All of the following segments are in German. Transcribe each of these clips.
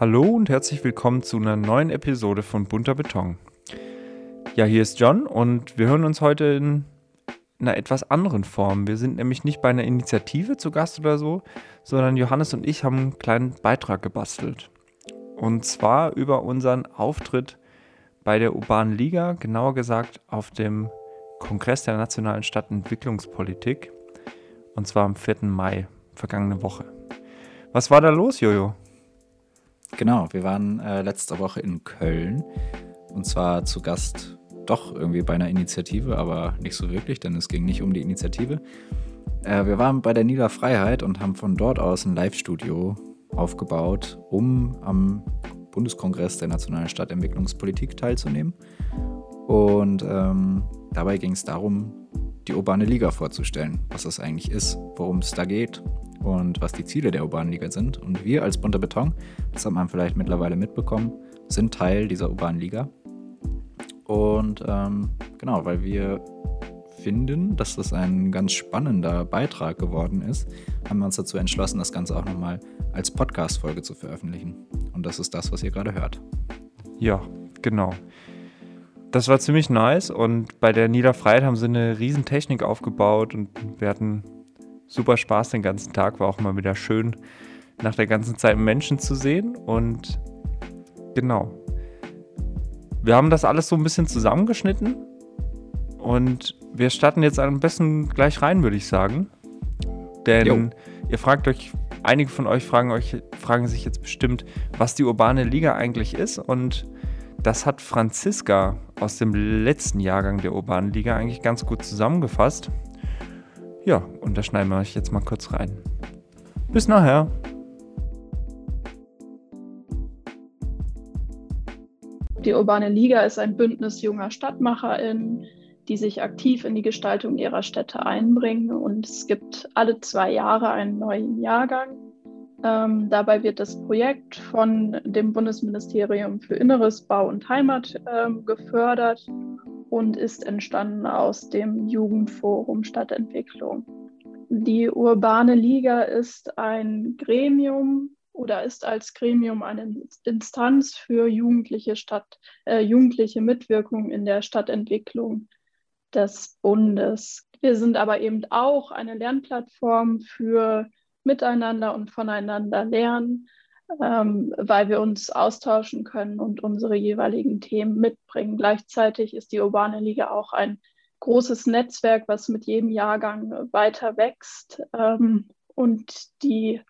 Hallo und herzlich willkommen zu einer neuen Episode von Bunter Beton. Ja, hier ist John und wir hören uns heute in einer etwas anderen Form. Wir sind nämlich nicht bei einer Initiative zu Gast oder so, sondern Johannes und ich haben einen kleinen Beitrag gebastelt. Und zwar über unseren Auftritt bei der Urbanen Liga, genauer gesagt auf dem Kongress der Nationalen Stadtentwicklungspolitik. Und zwar am 4. Mai, vergangene Woche. Was war da los, Jojo? Genau, wir waren äh, letzte Woche in Köln und zwar zu Gast doch irgendwie bei einer Initiative, aber nicht so wirklich, denn es ging nicht um die Initiative. Äh, wir waren bei der Niederfreiheit und haben von dort aus ein Live-Studio aufgebaut, um am Bundeskongress der Nationalen Stadtentwicklungspolitik teilzunehmen. Und ähm, dabei ging es darum, die urbane Liga vorzustellen, was das eigentlich ist, worum es da geht und was die Ziele der urbanen Liga sind. Und wir als bunter Beton, das hat man vielleicht mittlerweile mitbekommen, sind Teil dieser urbanen Liga. Und ähm, genau, weil wir finden, dass das ein ganz spannender Beitrag geworden ist, haben wir uns dazu entschlossen, das Ganze auch nochmal als Podcast-Folge zu veröffentlichen. Und das ist das, was ihr gerade hört. Ja, genau. Das war ziemlich nice und bei der Niederfreiheit haben sie eine riesen Technik aufgebaut und wir hatten super Spaß den ganzen Tag. War auch mal wieder schön, nach der ganzen Zeit Menschen zu sehen. Und genau. Wir haben das alles so ein bisschen zusammengeschnitten. Und wir starten jetzt am besten gleich rein, würde ich sagen. Denn jo. ihr fragt euch, einige von euch fragen euch, fragen sich jetzt bestimmt, was die urbane Liga eigentlich ist. Und das hat Franziska aus dem letzten Jahrgang der urbanen Liga eigentlich ganz gut zusammengefasst. Ja, und da schneiden wir euch jetzt mal kurz rein. Bis nachher. Die Urbane Liga ist ein Bündnis junger StadtmacherInnen, die sich aktiv in die Gestaltung ihrer Städte einbringen. Und es gibt alle zwei Jahre einen neuen Jahrgang. Ähm, dabei wird das Projekt von dem Bundesministerium für Inneres, Bau und Heimat ähm, gefördert und ist entstanden aus dem Jugendforum Stadtentwicklung. Die Urbane Liga ist ein Gremium oder ist als Gremium eine Instanz für jugendliche, Stadt, äh, jugendliche Mitwirkung in der Stadtentwicklung des Bundes. Wir sind aber eben auch eine Lernplattform für Miteinander und voneinander lernen ähm, weil wir uns austauschen können und unsere jeweiligen Themen mitbringen. Gleichzeitig ist die Urbane Liga auch ein großes Netzwerk, was mit jedem Jahrgang weiter wächst ähm, und die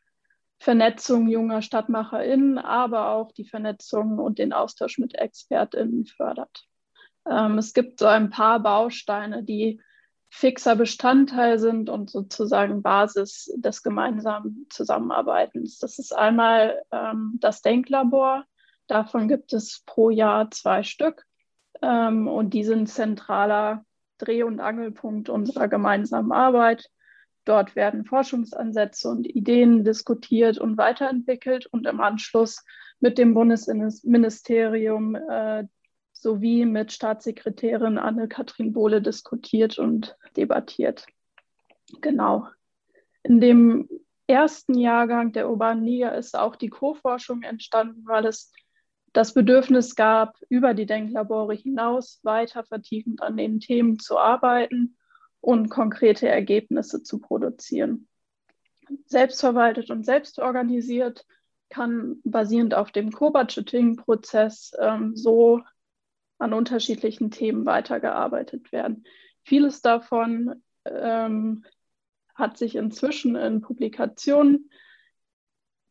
Vernetzung junger StadtmacherInnen, aber auch die Vernetzung und den Austausch mit ExpertInnen fördert. Ähm, es gibt so ein paar Bausteine, die fixer Bestandteil sind und sozusagen Basis des gemeinsamen Zusammenarbeitens. Das ist einmal ähm, das Denklabor. Davon gibt es pro Jahr zwei Stück ähm, und die sind zentraler Dreh- und Angelpunkt unserer gemeinsamen Arbeit. Dort werden Forschungsansätze und Ideen diskutiert und weiterentwickelt und im Anschluss mit dem Bundesministerium äh, sowie mit Staatssekretärin Anne-Kathrin Bohle diskutiert und debattiert. Genau. In dem ersten Jahrgang der Urbanen Liga ist auch die Co-Forschung entstanden, weil es das Bedürfnis gab, über die Denklabore hinaus weiter vertiefend an den Themen zu arbeiten und konkrete Ergebnisse zu produzieren. Selbstverwaltet und selbstorganisiert kann basierend auf dem Co-Budgeting-Prozess ähm, so an unterschiedlichen Themen weitergearbeitet werden. Vieles davon ähm, hat sich inzwischen in Publikationen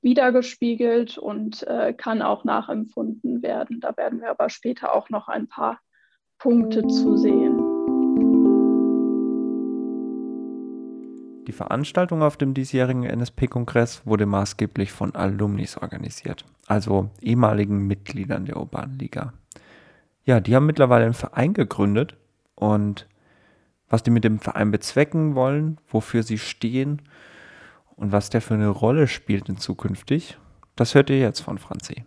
wiedergespiegelt und äh, kann auch nachempfunden werden. Da werden wir aber später auch noch ein paar Punkte zu sehen. Die Veranstaltung auf dem diesjährigen NSP-Kongress wurde maßgeblich von Alumnis organisiert, also ehemaligen Mitgliedern der Urbanen Liga ja, die haben mittlerweile einen Verein gegründet und was die mit dem Verein bezwecken wollen, wofür sie stehen und was der für eine Rolle spielt in zukünftig, das hört ihr jetzt von Franzi.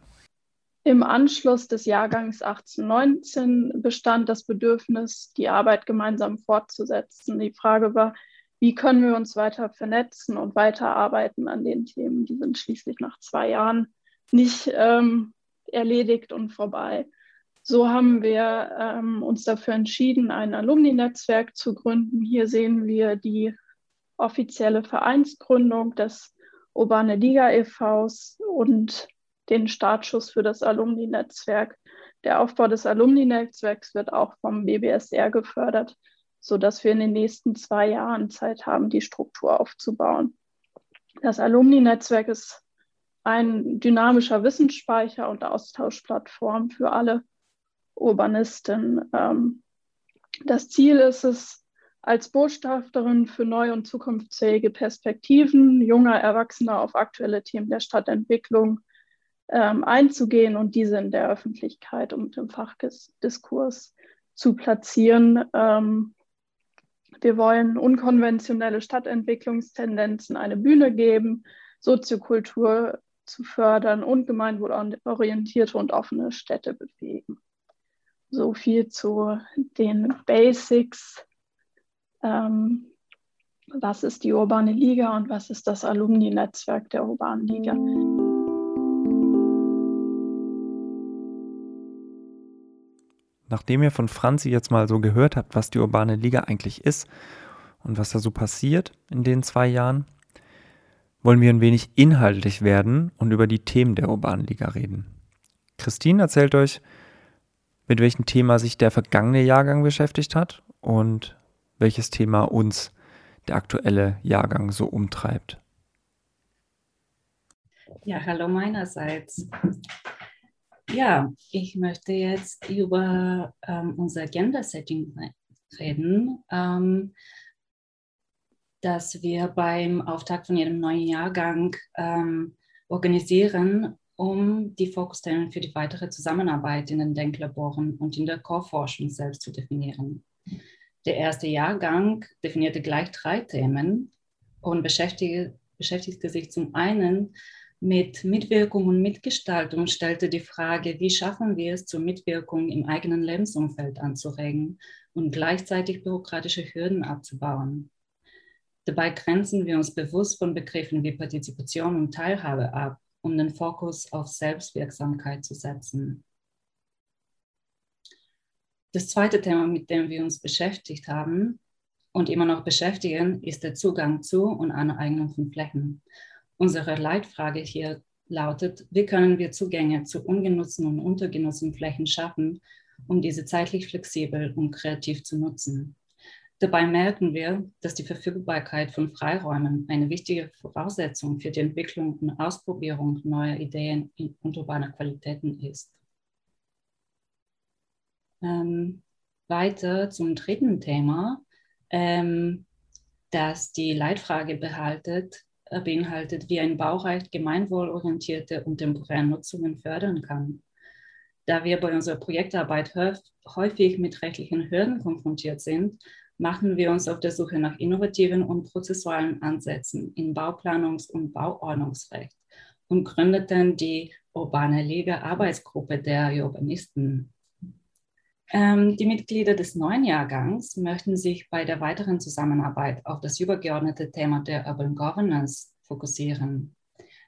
Im Anschluss des Jahrgangs 1819 bestand das Bedürfnis, die Arbeit gemeinsam fortzusetzen. Die Frage war, wie können wir uns weiter vernetzen und weiterarbeiten an den Themen? Die sind schließlich nach zwei Jahren nicht ähm, erledigt und vorbei. So haben wir ähm, uns dafür entschieden, ein Alumni-Netzwerk zu gründen. Hier sehen wir die offizielle Vereinsgründung des Urbane Liga e.V.s und den Startschuss für das Alumni-Netzwerk. Der Aufbau des Alumni-Netzwerks wird auch vom BBSR gefördert, sodass wir in den nächsten zwei Jahren Zeit haben, die Struktur aufzubauen. Das Alumni-Netzwerk ist ein dynamischer Wissensspeicher und Austauschplattform für alle Urbanisten. Ähm, das Ziel ist es, als Botschafterin für neue und zukunftsfähige Perspektiven junger Erwachsener auf aktuelle Themen der Stadtentwicklung ähm, einzugehen und diese in der Öffentlichkeit und im Fachdiskurs zu platzieren. Ähm, wir wollen unkonventionelle Stadtentwicklungstendenzen eine Bühne geben, Soziokultur zu fördern und gemeinwohlorientierte und offene Städte bewegen. So viel zu den Basics. Ähm, was ist die Urbane Liga und was ist das Alumni-Netzwerk der Urbanen Liga? Nachdem ihr von Franzi jetzt mal so gehört habt, was die Urbane Liga eigentlich ist und was da so passiert in den zwei Jahren, wollen wir ein wenig inhaltlich werden und über die Themen der Urbanen Liga reden. Christine erzählt euch, mit welchem Thema sich der vergangene Jahrgang beschäftigt hat und welches Thema uns der aktuelle Jahrgang so umtreibt. Ja, hallo meinerseits. Ja, ich möchte jetzt über ähm, unser Gender-Setting reden, ähm, das wir beim Auftakt von jedem neuen Jahrgang ähm, organisieren, um die Fokusstellen für die weitere Zusammenarbeit in den Denklaboren und in der Core-Forschung selbst zu definieren. Der erste Jahrgang definierte gleich drei Themen und beschäftigte, beschäftigte sich zum einen mit Mitwirkung und Mitgestaltung stellte die Frage, wie schaffen wir es, zur Mitwirkung im eigenen Lebensumfeld anzuregen und gleichzeitig bürokratische Hürden abzubauen. Dabei grenzen wir uns bewusst von Begriffen wie Partizipation und Teilhabe ab, um den Fokus auf Selbstwirksamkeit zu setzen. Das zweite Thema, mit dem wir uns beschäftigt haben und immer noch beschäftigen, ist der Zugang zu und Aneignung von Flächen. Unsere Leitfrage hier lautet, wie können wir Zugänge zu ungenutzten und untergenutzten Flächen schaffen, um diese zeitlich flexibel und kreativ zu nutzen. Dabei merken wir, dass die Verfügbarkeit von Freiräumen eine wichtige Voraussetzung für die Entwicklung und Ausprobierung neuer Ideen und urbaner Qualitäten ist. Ähm, weiter zum dritten Thema, ähm, das die Leitfrage behaltet, beinhaltet, wie ein Baurecht gemeinwohlorientierte und temporäre Nutzungen fördern kann. Da wir bei unserer Projektarbeit häufig mit rechtlichen Hürden konfrontiert sind, machen wir uns auf der Suche nach innovativen und prozessualen Ansätzen in Bauplanungs- und Bauordnungsrecht und gründeten die Urbane Liga Arbeitsgruppe der Urbanisten. Ähm, die Mitglieder des neuen Jahrgangs möchten sich bei der weiteren Zusammenarbeit auf das übergeordnete Thema der Urban Governance fokussieren.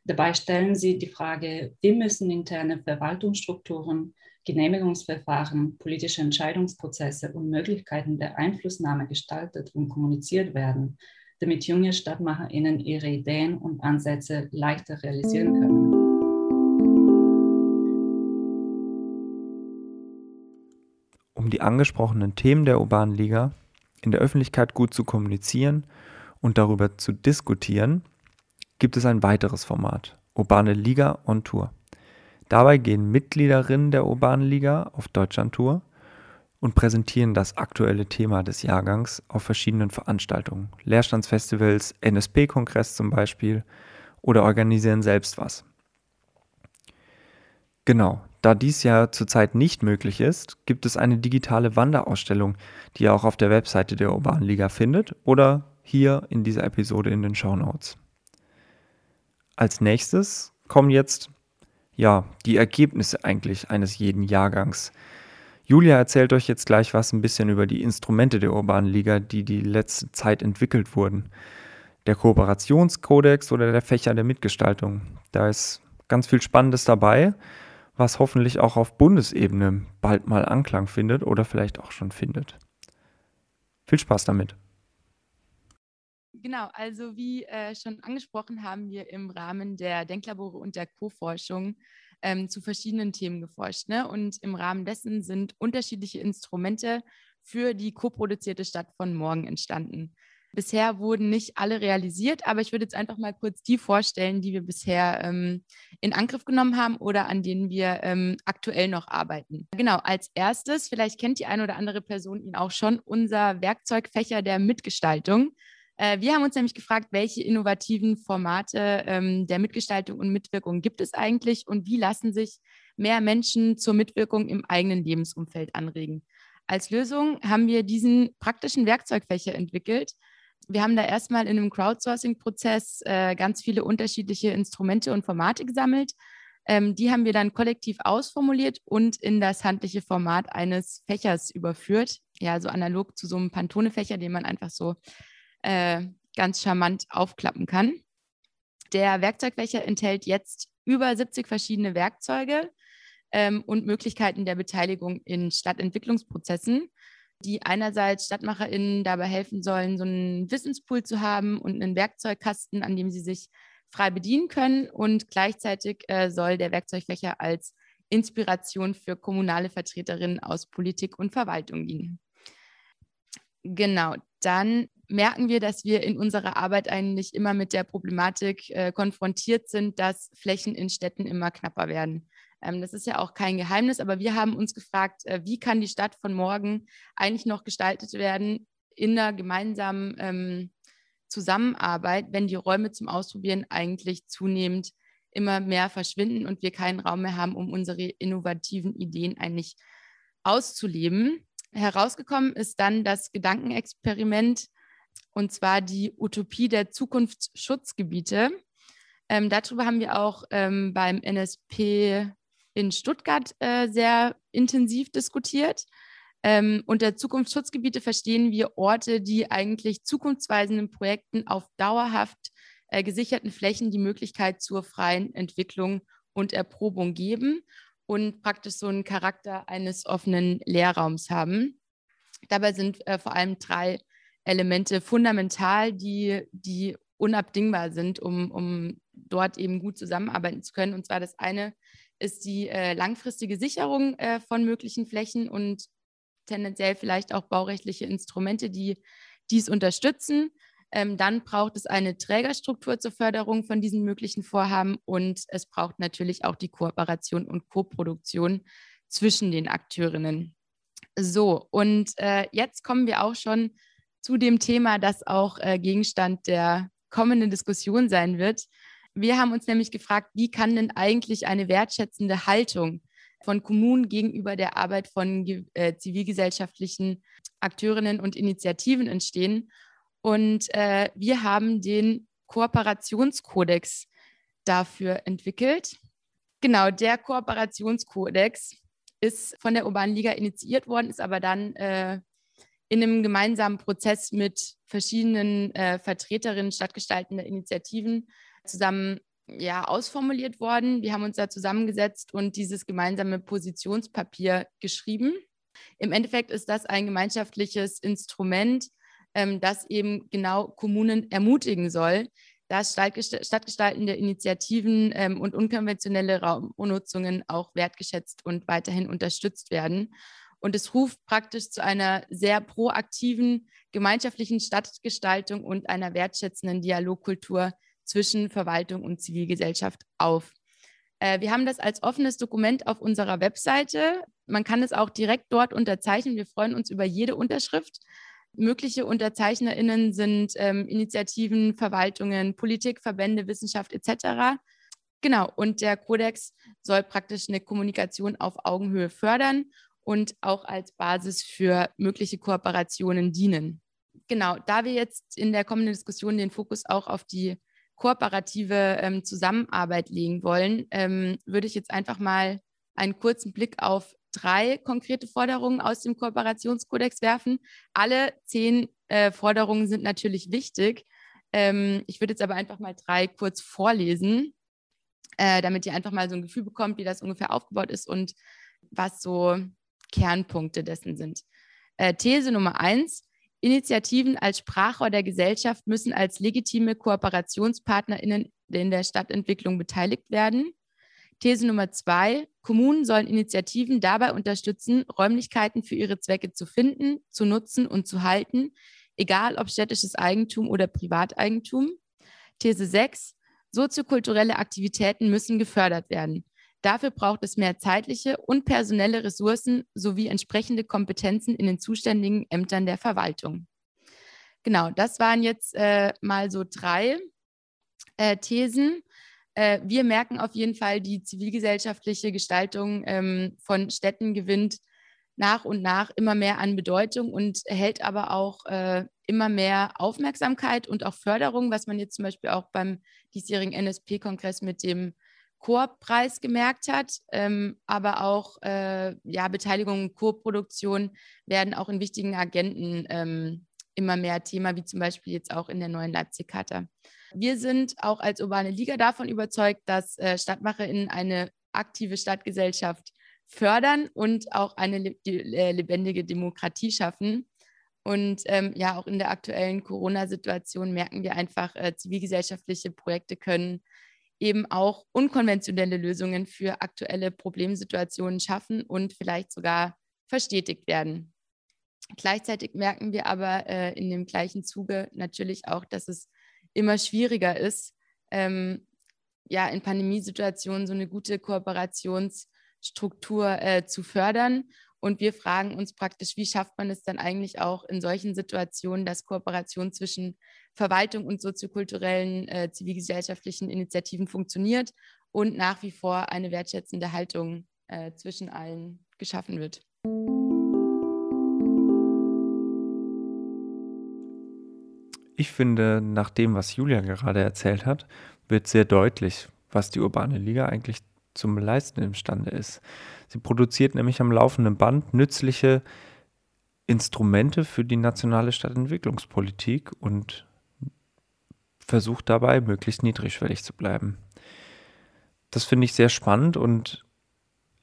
Dabei stellen sie die Frage, wie müssen interne Verwaltungsstrukturen, Genehmigungsverfahren, politische Entscheidungsprozesse und Möglichkeiten der Einflussnahme gestaltet und kommuniziert werden, damit junge StadtmacherInnen ihre Ideen und Ansätze leichter realisieren können. um die angesprochenen Themen der urbanen Liga in der Öffentlichkeit gut zu kommunizieren und darüber zu diskutieren, gibt es ein weiteres Format, Urbane Liga on Tour. Dabei gehen Mitgliederinnen der Urbanen Liga auf Deutschlandtour und präsentieren das aktuelle Thema des Jahrgangs auf verschiedenen Veranstaltungen, Lehrstandsfestivals, NSP-Kongress zum Beispiel oder organisieren selbst was. Genau, da dies ja zurzeit nicht möglich ist, gibt es eine digitale Wanderausstellung, die ihr auch auf der Webseite der Urban Liga findet oder hier in dieser Episode in den Show Notes. Als nächstes kommen jetzt ja die Ergebnisse eigentlich eines jeden Jahrgangs. Julia erzählt euch jetzt gleich was ein bisschen über die Instrumente der Urbanen Liga, die die letzte Zeit entwickelt wurden. Der Kooperationskodex oder der Fächer der Mitgestaltung. Da ist ganz viel Spannendes dabei, was hoffentlich auch auf Bundesebene bald mal Anklang findet oder vielleicht auch schon findet. Viel Spaß damit. Genau, also wie äh, schon angesprochen, haben wir im Rahmen der Denklabore und der Co-Forschung ähm, zu verschiedenen Themen geforscht. Ne? Und im Rahmen dessen sind unterschiedliche Instrumente für die co-produzierte Stadt von morgen entstanden. Bisher wurden nicht alle realisiert, aber ich würde jetzt einfach mal kurz die vorstellen, die wir bisher ähm, in Angriff genommen haben oder an denen wir ähm, aktuell noch arbeiten. Genau, als erstes, vielleicht kennt die eine oder andere Person ihn auch schon, unser Werkzeugfächer der Mitgestaltung. Äh, wir haben uns nämlich gefragt, welche innovativen Formate ähm, der Mitgestaltung und Mitwirkung gibt es eigentlich und wie lassen sich mehr Menschen zur Mitwirkung im eigenen Lebensumfeld anregen. Als Lösung haben wir diesen praktischen Werkzeugfächer entwickelt, wir haben da erstmal in einem Crowdsourcing-Prozess äh, ganz viele unterschiedliche Instrumente und Formate gesammelt. Ähm, die haben wir dann kollektiv ausformuliert und in das handliche Format eines Fächers überführt. Ja, so analog zu so einem Pantone-Fächer, den man einfach so äh, ganz charmant aufklappen kann. Der Werkzeugfächer enthält jetzt über 70 verschiedene Werkzeuge ähm, und Möglichkeiten der Beteiligung in Stadtentwicklungsprozessen die einerseits StadtmacherInnen dabei helfen sollen, so einen Wissenspool zu haben und einen Werkzeugkasten, an dem sie sich frei bedienen können. Und gleichzeitig äh, soll der Werkzeugfächer als Inspiration für kommunale Vertreterinnen aus Politik und Verwaltung dienen. Genau, dann merken wir, dass wir in unserer Arbeit eigentlich immer mit der Problematik äh, konfrontiert sind, dass Flächen in Städten immer knapper werden. Ähm, das ist ja auch kein Geheimnis, aber wir haben uns gefragt, äh, wie kann die Stadt von morgen eigentlich noch gestaltet werden in einer gemeinsamen ähm, Zusammenarbeit, wenn die Räume zum Ausprobieren eigentlich zunehmend immer mehr verschwinden und wir keinen Raum mehr haben, um unsere innovativen Ideen eigentlich auszuleben. Herausgekommen ist dann das Gedankenexperiment und zwar die Utopie der Zukunftsschutzgebiete. Ähm, darüber haben wir auch ähm, beim NSP in Stuttgart äh, sehr intensiv diskutiert. Ähm, unter Zukunftsschutzgebiete verstehen wir Orte, die eigentlich zukunftsweisenden Projekten auf dauerhaft äh, gesicherten Flächen die Möglichkeit zur freien Entwicklung und Erprobung geben und praktisch so einen Charakter eines offenen Lehrraums haben. Dabei sind äh, vor allem drei Elemente fundamental, die, die unabdingbar sind, um, um dort eben gut zusammenarbeiten zu können. Und zwar das eine ist die äh, langfristige Sicherung äh, von möglichen Flächen und tendenziell vielleicht auch baurechtliche Instrumente, die dies unterstützen. Ähm, dann braucht es eine Trägerstruktur zur Förderung von diesen möglichen Vorhaben und es braucht natürlich auch die Kooperation und Koproduktion zwischen den Akteurinnen. So, und äh, jetzt kommen wir auch schon zu dem Thema, das auch äh, Gegenstand der kommenden Diskussion sein wird. Wir haben uns nämlich gefragt, wie kann denn eigentlich eine wertschätzende Haltung von Kommunen gegenüber der Arbeit von äh, zivilgesellschaftlichen Akteurinnen und Initiativen entstehen. Und äh, wir haben den Kooperationskodex dafür entwickelt. Genau, der Kooperationskodex ist von der Urbanen Liga initiiert worden, ist aber dann äh, in einem gemeinsamen Prozess mit verschiedenen äh, Vertreterinnen stadtgestaltender Initiativen zusammen ja, ausformuliert worden. Wir haben uns da zusammengesetzt und dieses gemeinsame Positionspapier geschrieben. Im Endeffekt ist das ein gemeinschaftliches Instrument, ähm, das eben genau Kommunen ermutigen soll, dass stadtgestaltende Initiativen ähm, und unkonventionelle Raumnutzungen auch wertgeschätzt und weiterhin unterstützt werden. Und es ruft praktisch zu einer sehr proaktiven gemeinschaftlichen Stadtgestaltung und einer wertschätzenden Dialogkultur zwischen Verwaltung und Zivilgesellschaft auf. Äh, wir haben das als offenes Dokument auf unserer Webseite. Man kann es auch direkt dort unterzeichnen. Wir freuen uns über jede Unterschrift. Mögliche UnterzeichnerInnen sind ähm, Initiativen, Verwaltungen, Politik, Verbände, Wissenschaft etc. Genau, und der Kodex soll praktisch eine Kommunikation auf Augenhöhe fördern und auch als Basis für mögliche Kooperationen dienen. Genau, da wir jetzt in der kommenden Diskussion den Fokus auch auf die kooperative ähm, Zusammenarbeit legen wollen, ähm, würde ich jetzt einfach mal einen kurzen Blick auf drei konkrete Forderungen aus dem Kooperationskodex werfen. Alle zehn äh, Forderungen sind natürlich wichtig. Ähm, ich würde jetzt aber einfach mal drei kurz vorlesen. äh, damit ihr einfach mal so ein Gefühl bekommt, wie das ungefähr aufgebaut ist und was so Kernpunkte dessen sind. Äh, These Nummer eins. Initiativen als Sprachrohr der Gesellschaft müssen als legitime KooperationspartnerInnen in der Stadtentwicklung beteiligt werden. These Nummer zwei. Kommunen sollen Initiativen dabei unterstützen, Räumlichkeiten für ihre Zwecke zu finden, zu nutzen und zu halten, egal ob städtisches Eigentum oder Privateigentum. These 6. Soziokulturelle Aktivitäten müssen gefördert werden. Dafür braucht es mehr zeitliche und personelle Ressourcen sowie entsprechende Kompetenzen in den zuständigen Ämtern der Verwaltung. Genau, das waren jetzt äh, mal so drei äh, Thesen. Äh, wir merken auf jeden Fall, die zivilgesellschaftliche Gestaltung ähm, von Städten gewinnt nach und nach immer mehr an Bedeutung und erhält aber auch äh, immer mehr Aufmerksamkeit und auch Förderung, was man jetzt zum Beispiel auch beim diesjährigen NSP-Kongress mit dem Koop-Preis gemerkt hat, ähm, aber auch äh, ja, Beteiligung und Co-Produktion werden auch in wichtigen Agenten ähm, immer mehr Thema, wie zum Beispiel jetzt auch in der neuen Leipzig-Charta. Wir sind auch als urbane Liga davon überzeugt, dass äh, StadtmacherInnen eine aktive Stadtgesellschaft fördern und auch eine äh, lebendige Demokratie schaffen. Und ähm, ja, auch in der aktuellen Corona-Situation merken wir einfach, äh, zivilgesellschaftliche Projekte können eben auch unkonventionelle Lösungen für aktuelle Problemsituationen schaffen und vielleicht sogar verstetigt werden. Gleichzeitig merken wir aber äh, in dem gleichen Zuge natürlich auch, dass es immer schwieriger ist, ähm, ja, in Pandemiesituationen so eine gute Kooperationsstruktur äh, zu fördern. Und wir fragen uns praktisch, wie schafft man es dann eigentlich auch in solchen Situationen, dass Kooperation zwischen Verwaltung und soziokulturellen äh, zivilgesellschaftlichen Initiativen funktioniert und nach wie vor eine wertschätzende Haltung äh, zwischen allen geschaffen wird. Ich finde, nach dem, was Julia gerade erzählt hat, wird sehr deutlich, was die Urbane Liga eigentlich zum Leisten imstande ist. Sie produziert nämlich am laufenden Band nützliche Instrumente für die nationale Stadtentwicklungspolitik und versucht dabei, möglichst niedrigschwellig zu bleiben. Das finde ich sehr spannend und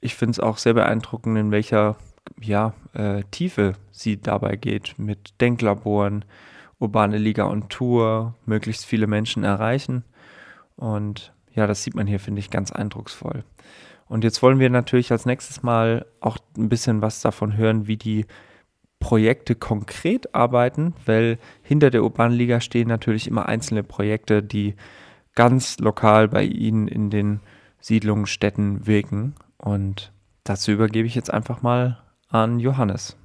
ich finde es auch sehr beeindruckend, in welcher ja, äh, Tiefe sie dabei geht mit Denklaboren, urbane Liga und Tour, möglichst viele Menschen erreichen. Und ja, das sieht man hier, finde ich, ganz eindrucksvoll. Und jetzt wollen wir natürlich als nächstes mal auch ein bisschen was davon hören, wie die Projekte konkret arbeiten, weil hinter der Urban Liga stehen natürlich immer einzelne Projekte, die ganz lokal bei Ihnen in den Siedlungen, Städten wirken. Und dazu übergebe ich jetzt einfach mal an Johannes.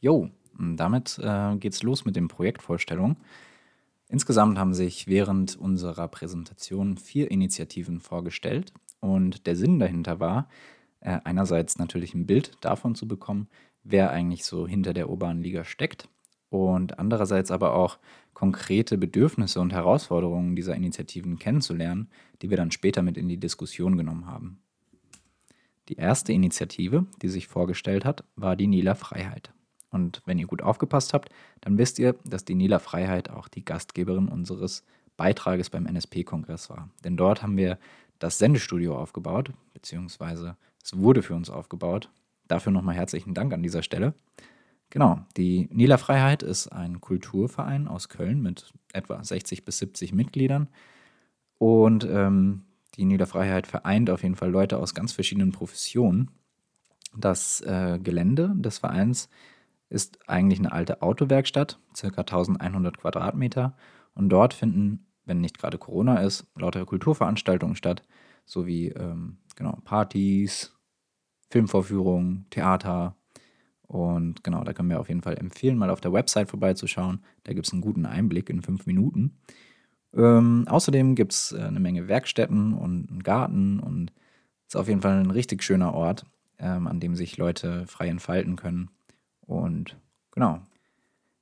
Jo, damit äh, geht's los mit den Projektvorstellungen. Insgesamt haben sich während unserer Präsentation vier Initiativen vorgestellt und der Sinn dahinter war, äh, einerseits natürlich ein Bild davon zu bekommen, wer eigentlich so hinter der urbanen Liga steckt und andererseits aber auch konkrete Bedürfnisse und Herausforderungen dieser Initiativen kennenzulernen, die wir dann später mit in die Diskussion genommen haben. Die erste Initiative, die sich vorgestellt hat, war die Nila Freiheit. Und wenn ihr gut aufgepasst habt, dann wisst ihr, dass die Nila Freiheit auch die Gastgeberin unseres Beitrages beim NSP-Kongress war. Denn dort haben wir das Sendestudio aufgebaut, beziehungsweise es wurde für uns aufgebaut. Dafür nochmal herzlichen Dank an dieser Stelle. Genau, die Nila Freiheit ist ein Kulturverein aus Köln mit etwa 60 bis 70 Mitgliedern. Und ähm, die Nila Freiheit vereint auf jeden Fall Leute aus ganz verschiedenen Professionen. Das äh, Gelände des Vereins ist eigentlich eine alte Autowerkstatt, ca. 1100 Quadratmeter. Und dort finden, wenn nicht gerade Corona ist, lauter Kulturveranstaltungen statt, sowie ähm, genau, Partys, Filmvorführungen, Theater. Und genau, da können wir auf jeden Fall empfehlen, mal auf der Website vorbeizuschauen. Da gibt es einen guten Einblick in fünf Minuten. Ähm, außerdem gibt es äh, eine Menge Werkstätten und einen Garten und ist auf jeden Fall ein richtig schöner Ort, ähm, an dem sich Leute frei entfalten können. Und genau,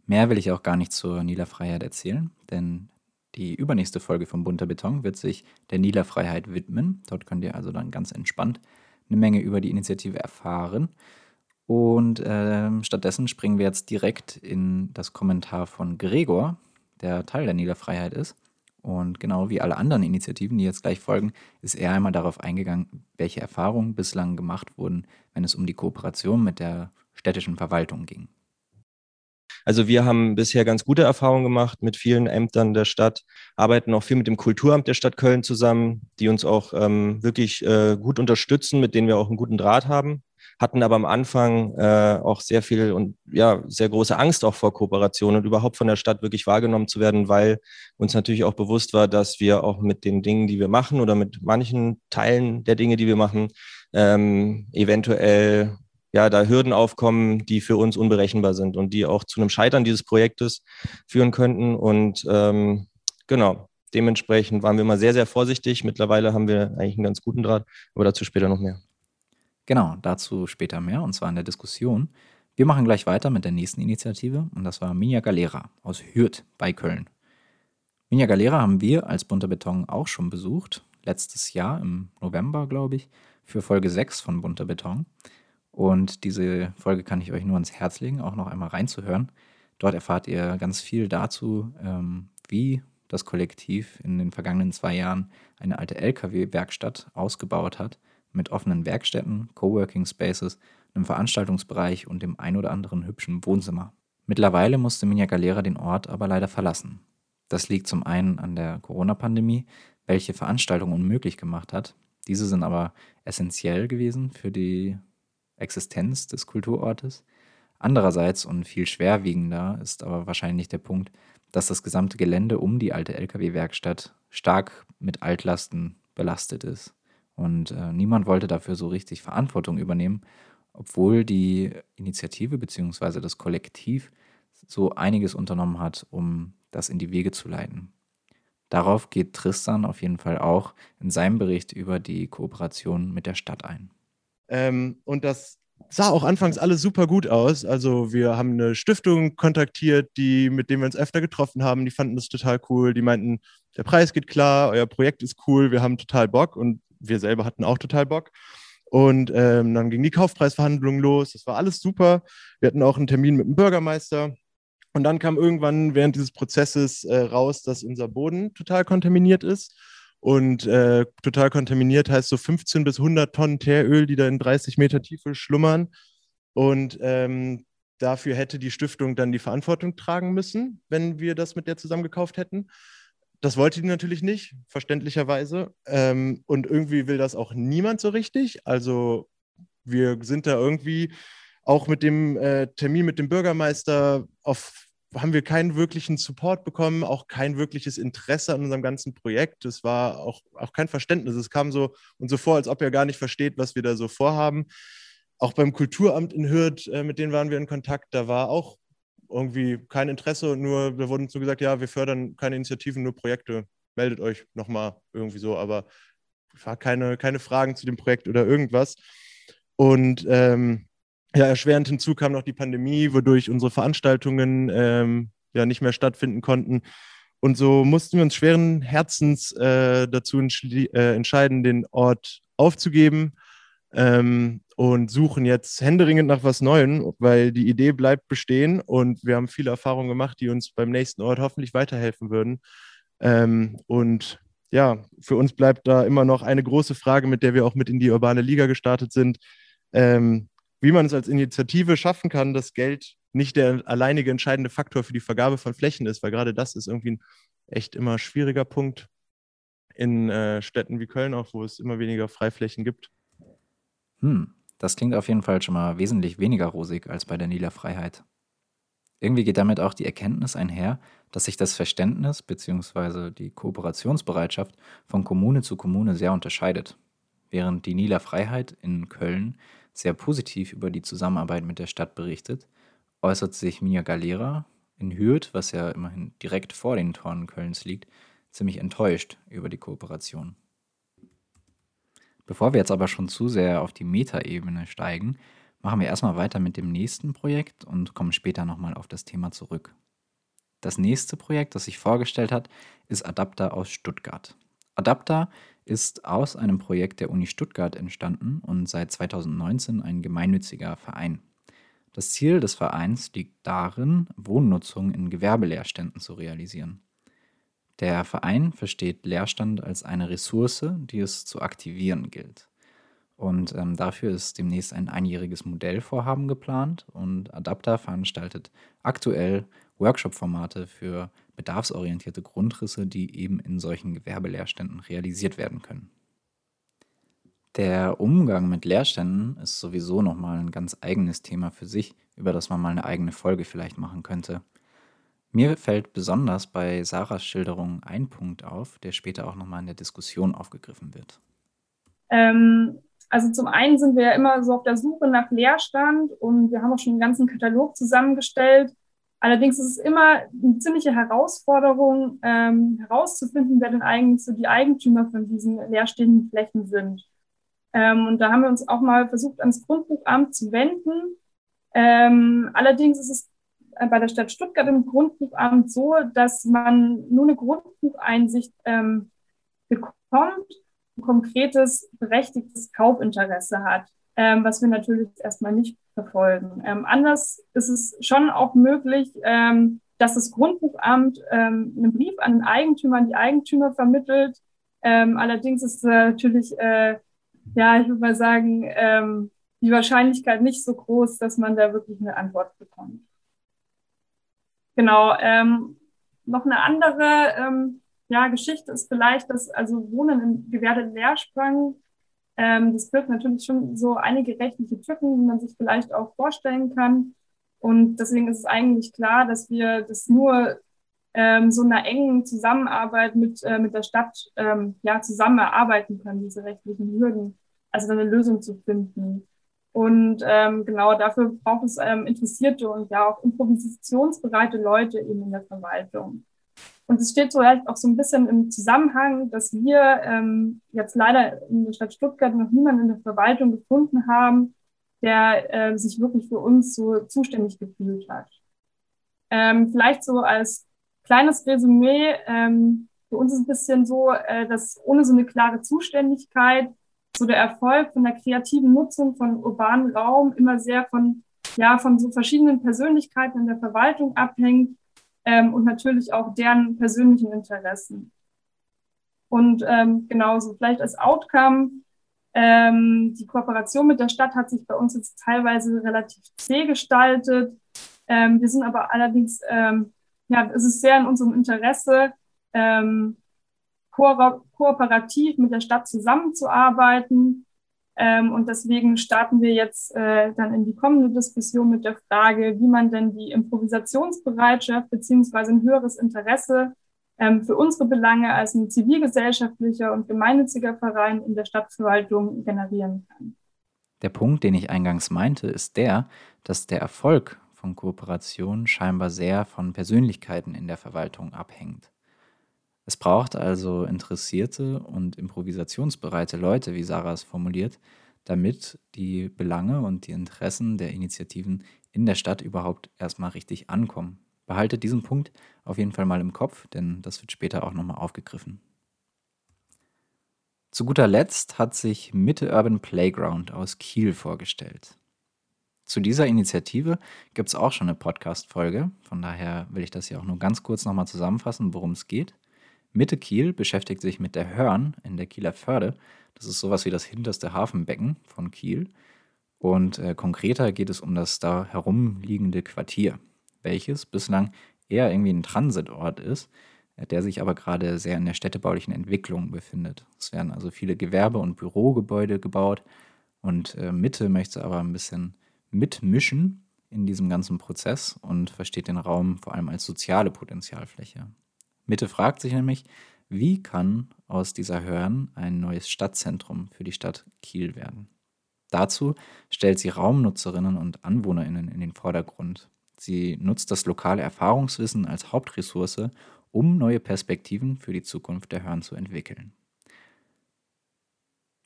mehr will ich auch gar nicht zur Nila Freiheit erzählen, denn die übernächste Folge von Bunter Beton wird sich der Nila Freiheit widmen. Dort könnt ihr also dann ganz entspannt eine Menge über die Initiative erfahren. Und äh, stattdessen springen wir jetzt direkt in das Kommentar von Gregor, der Teil der Nila Freiheit ist. Und genau wie alle anderen Initiativen, die jetzt gleich folgen, ist er einmal darauf eingegangen, welche Erfahrungen bislang gemacht wurden, wenn es um die Kooperation mit der städtischen Verwaltung ging. Also wir haben bisher ganz gute Erfahrungen gemacht mit vielen Ämtern der Stadt, arbeiten auch viel mit dem Kulturamt der Stadt Köln zusammen, die uns auch ähm, wirklich äh, gut unterstützen, mit denen wir auch einen guten Draht haben hatten aber am Anfang äh, auch sehr viel und ja, sehr große Angst auch vor Kooperation und überhaupt von der Stadt wirklich wahrgenommen zu werden, weil uns natürlich auch bewusst war, dass wir auch mit den Dingen, die wir machen oder mit manchen Teilen der Dinge, die wir machen, ähm, eventuell ja, da Hürden aufkommen, die für uns unberechenbar sind und die auch zu einem Scheitern dieses Projektes führen könnten. Und ähm, genau, dementsprechend waren wir immer sehr, sehr vorsichtig. Mittlerweile haben wir eigentlich einen ganz guten Draht, aber dazu später noch mehr. Genau, dazu später mehr, und zwar in der Diskussion. Wir machen gleich weiter mit der nächsten Initiative, und das war Minja Galera aus Hürth bei Köln. Minja Galera haben wir als Bunter Beton auch schon besucht, letztes Jahr im November, glaube ich, für Folge 6 von Bunter Beton. Und diese Folge kann ich euch nur ans Herz legen, auch noch einmal reinzuhören. Dort erfahrt ihr ganz viel dazu, ähm, wie das Kollektiv in den vergangenen zwei Jahren eine alte Lkw-Werkstatt ausgebaut hat mit offenen Werkstätten, Coworking Spaces, einem Veranstaltungsbereich und dem ein oder anderen hübschen Wohnzimmer. Mittlerweile musste Minja Galera den Ort aber leider verlassen. Das liegt zum einen an der Corona-Pandemie, welche Veranstaltungen unmöglich gemacht hat. Diese sind aber essentiell gewesen für die Existenz des Kulturortes. Andererseits und viel schwerwiegender ist aber wahrscheinlich der Punkt, dass das gesamte Gelände um die alte Lkw-Werkstatt stark mit Altlasten belastet ist. Und äh, niemand wollte dafür so richtig Verantwortung übernehmen, obwohl die Initiative bzw. das Kollektiv so einiges unternommen hat, um das in die Wege zu leiten. Darauf geht Tristan auf jeden Fall auch in seinem Bericht über die Kooperation mit der Stadt ein. Ähm, und das sah auch anfangs alles super gut aus. Also wir haben eine Stiftung kontaktiert, die, mit dem wir uns öfter getroffen haben. Die fanden das total cool. Die meinten, der Preis geht klar, euer Projekt ist cool, wir haben total Bock. Und wir selber hatten auch total Bock. Und ähm, dann ging die Kaufpreisverhandlung los. Das war alles super. Wir hatten auch einen Termin mit dem Bürgermeister. Und dann kam irgendwann während dieses Prozesses äh, raus, dass unser Boden total kontaminiert ist. Und äh, total kontaminiert heißt so 15 bis 100 Tonnen Teeröl, die da in 30 Meter Tiefe schlummern. Und ähm, dafür hätte die Stiftung dann die Verantwortung tragen müssen, wenn wir das mit der zusammen gekauft hätten. Das wollte die natürlich nicht, verständlicherweise. Ähm, und irgendwie will das auch niemand so richtig. Also wir sind da irgendwie auch mit dem äh, Termin mit dem Bürgermeister auf haben wir keinen wirklichen Support bekommen, auch kein wirkliches Interesse an unserem ganzen Projekt. Es war auch, auch kein Verständnis. Es kam so und so vor, als ob er gar nicht versteht, was wir da so vorhaben. Auch beim Kulturamt in Hürth, äh, mit denen waren wir in Kontakt, da war auch irgendwie kein Interesse und nur, wir wurden so gesagt, ja, wir fördern keine Initiativen, nur Projekte. Meldet euch nochmal irgendwie so, aber war keine, keine Fragen zu dem Projekt oder irgendwas. Und ähm, ja, erschwerend hinzu kam noch die Pandemie, wodurch unsere Veranstaltungen ähm, ja nicht mehr stattfinden konnten. Und so mussten wir uns schweren Herzens äh, dazu äh, entscheiden, den Ort aufzugeben ähm, und suchen jetzt händeringend nach was Neuem, weil die Idee bleibt bestehen und wir haben viele Erfahrungen gemacht, die uns beim nächsten Ort hoffentlich weiterhelfen würden. Ähm, und ja, für uns bleibt da immer noch eine große Frage, mit der wir auch mit in die urbane Liga gestartet sind. Ähm, wie man es als Initiative schaffen kann, dass Geld nicht der alleinige entscheidende Faktor für die Vergabe von Flächen ist, weil gerade das ist irgendwie ein echt immer schwieriger Punkt in äh, Städten wie Köln auch, wo es immer weniger Freiflächen gibt. Hm, das klingt auf jeden Fall schon mal wesentlich weniger rosig als bei der Nila Freiheit. Irgendwie geht damit auch die Erkenntnis einher, dass sich das Verständnis bzw. die Kooperationsbereitschaft von Kommune zu Kommune sehr unterscheidet. Während die Nila Freiheit in Köln sehr positiv über die Zusammenarbeit mit der Stadt berichtet, äußert sich Mia Galera in Hürth, was ja immerhin direkt vor den Toren Kölns liegt, ziemlich enttäuscht über die Kooperation. Bevor wir jetzt aber schon zu sehr auf die Metaebene steigen, machen wir erstmal weiter mit dem nächsten Projekt und kommen später nochmal auf das Thema zurück. Das nächste Projekt, das sich vorgestellt hat, ist Adapter aus Stuttgart. Adapter ist aus einem Projekt der Uni Stuttgart entstanden und seit 2019 ein gemeinnütziger Verein. Das Ziel des Vereins liegt darin, Wohnnutzung in Gewerbeleerständen zu realisieren. Der Verein versteht Leerstand als eine Ressource, die es zu aktivieren gilt. Und ähm, dafür ist demnächst ein einjähriges Modellvorhaben geplant und Adapter veranstaltet aktuell Workshop-Formate für bedarfsorientierte Grundrisse, die eben in solchen Gewerbeleerständen realisiert werden können. Der Umgang mit Leerständen ist sowieso nochmal ein ganz eigenes Thema für sich, über das man mal eine eigene Folge vielleicht machen könnte. Mir fällt besonders bei Sarahs Schilderung ein Punkt auf, der später auch nochmal in der Diskussion aufgegriffen wird. Ähm, also zum einen sind wir ja immer so auf der Suche nach Leerstand und wir haben auch schon einen ganzen Katalog zusammengestellt. Allerdings ist es immer eine ziemliche Herausforderung, ähm, herauszufinden, wer denn eigentlich so die Eigentümer von diesen leerstehenden Flächen sind. Ähm, und da haben wir uns auch mal versucht, ans Grundbuchamt zu wenden. Ähm, allerdings ist es bei der Stadt Stuttgart im Grundbuchamt so, dass man nur eine Grundbucheinsicht ähm, bekommt, ein konkretes, berechtigtes Kaufinteresse hat, ähm, was wir natürlich erstmal nicht verfolgen. Ähm, anders ist es schon auch möglich, ähm, dass das Grundbuchamt ähm, einen Brief an den Eigentümer, an die Eigentümer vermittelt. Ähm, allerdings ist natürlich, äh, ja, ich würde mal sagen, ähm, die Wahrscheinlichkeit nicht so groß, dass man da wirklich eine Antwort bekommt. Genau. Ähm, noch eine andere ähm, ja, Geschichte ist vielleicht, dass also Wohnen im Gewerbe-Leersprang, ähm, das birgt natürlich schon so einige rechtliche Tücken, die man sich vielleicht auch vorstellen kann. Und deswegen ist es eigentlich klar, dass wir das nur ähm, so einer engen Zusammenarbeit mit, äh, mit der Stadt ähm, ja, zusammen erarbeiten können, diese rechtlichen Hürden, also eine Lösung zu finden. Und ähm, genau dafür braucht es ähm, interessierte und ja auch improvisationsbereite Leute eben in der Verwaltung. Und es steht so halt auch so ein bisschen im Zusammenhang, dass wir ähm, jetzt leider in der Stadt Stuttgart noch niemanden in der Verwaltung gefunden haben, der äh, sich wirklich für uns so zuständig gefühlt hat. Ähm, vielleicht so als kleines Resümee, ähm, für uns ist es ein bisschen so, äh, dass ohne so eine klare Zuständigkeit so der Erfolg von der kreativen Nutzung von urbanen Raum immer sehr von, ja, von so verschiedenen Persönlichkeiten in der Verwaltung abhängt ähm, und natürlich auch deren persönlichen Interessen. Und ähm, genauso vielleicht als Outcome, ähm, die Kooperation mit der Stadt hat sich bei uns jetzt teilweise relativ zäh gestaltet. Ähm, wir sind aber allerdings, ähm, ja, es ist sehr in unserem Interesse, ähm, ko kooperativ mit der Stadt zusammenzuarbeiten. Ähm, und deswegen starten wir jetzt äh, dann in die kommende Diskussion mit der Frage, wie man denn die Improvisationsbereitschaft beziehungsweise ein höheres Interesse ähm, für unsere Belange als ein zivilgesellschaftlicher und gemeinnütziger Verein in der Stadtverwaltung generieren kann. Der Punkt, den ich eingangs meinte, ist der, dass der Erfolg von Kooperation scheinbar sehr von Persönlichkeiten in der Verwaltung abhängt. Es braucht also interessierte und improvisationsbereite Leute, wie Sarah es formuliert, damit die Belange und die Interessen der Initiativen in der Stadt überhaupt erstmal richtig ankommen. Behaltet diesen Punkt auf jeden Fall mal im Kopf, denn das wird später auch nochmal aufgegriffen. Zu guter Letzt hat sich Mitte Urban Playground aus Kiel vorgestellt. Zu dieser Initiative gibt es auch schon eine Podcast-Folge, von daher will ich das hier auch nur ganz kurz nochmal zusammenfassen, worum es geht. Mitte Kiel beschäftigt sich mit der Hörn in der Kieler Förde. Das ist sowas wie das hinterste Hafenbecken von Kiel. Und äh, konkreter geht es um das da herumliegende Quartier, welches bislang eher irgendwie ein Transitort ist, der sich aber gerade sehr in der städtebaulichen Entwicklung befindet. Es werden also viele Gewerbe- und Bürogebäude gebaut und äh, Mitte möchte aber ein bisschen mitmischen in diesem ganzen Prozess und versteht den Raum vor allem als soziale Potenzialfläche. Mitte fragt sich nämlich, wie kann aus dieser Hörn ein neues Stadtzentrum für die Stadt Kiel werden? Dazu stellt sie Raumnutzerinnen und Anwohnerinnen in den Vordergrund. Sie nutzt das lokale Erfahrungswissen als Hauptressource, um neue Perspektiven für die Zukunft der Hörn zu entwickeln.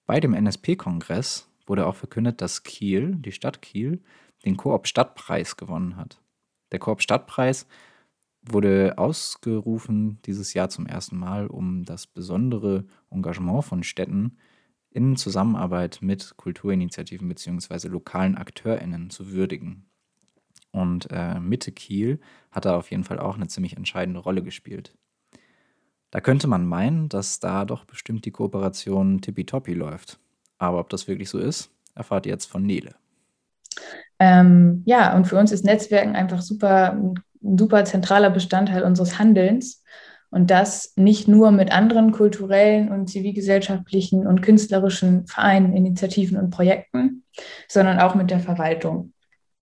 Bei dem NSP-Kongress wurde auch verkündet, dass Kiel, die Stadt Kiel, den Koop-Stadtpreis gewonnen hat. Der Koop-Stadtpreis wurde ausgerufen dieses Jahr zum ersten Mal, um das besondere Engagement von Städten in Zusammenarbeit mit Kulturinitiativen bzw. lokalen AkteurInnen zu würdigen. Und äh, Mitte Kiel hat da auf jeden Fall auch eine ziemlich entscheidende Rolle gespielt. Da könnte man meinen, dass da doch bestimmt die Kooperation tippitoppi läuft. Aber ob das wirklich so ist, erfahrt ihr jetzt von Nele. Ähm, ja, und für uns ist Netzwerken einfach super, ein super zentraler Bestandteil unseres Handelns. Und das nicht nur mit anderen kulturellen und zivilgesellschaftlichen und künstlerischen Vereinen, Initiativen und Projekten, sondern auch mit der Verwaltung.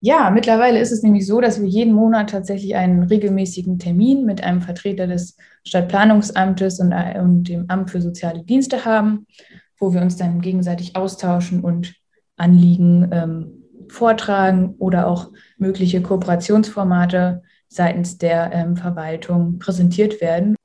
Ja, mittlerweile ist es nämlich so, dass wir jeden Monat tatsächlich einen regelmäßigen Termin mit einem Vertreter des Stadtplanungsamtes und, äh, dem Amt für soziale Dienste haben, wo wir uns dann gegenseitig austauschen und Anliegen ähm, vortragen oder auch mögliche Kooperationsformate seitens der ähm, Verwaltung präsentiert werden.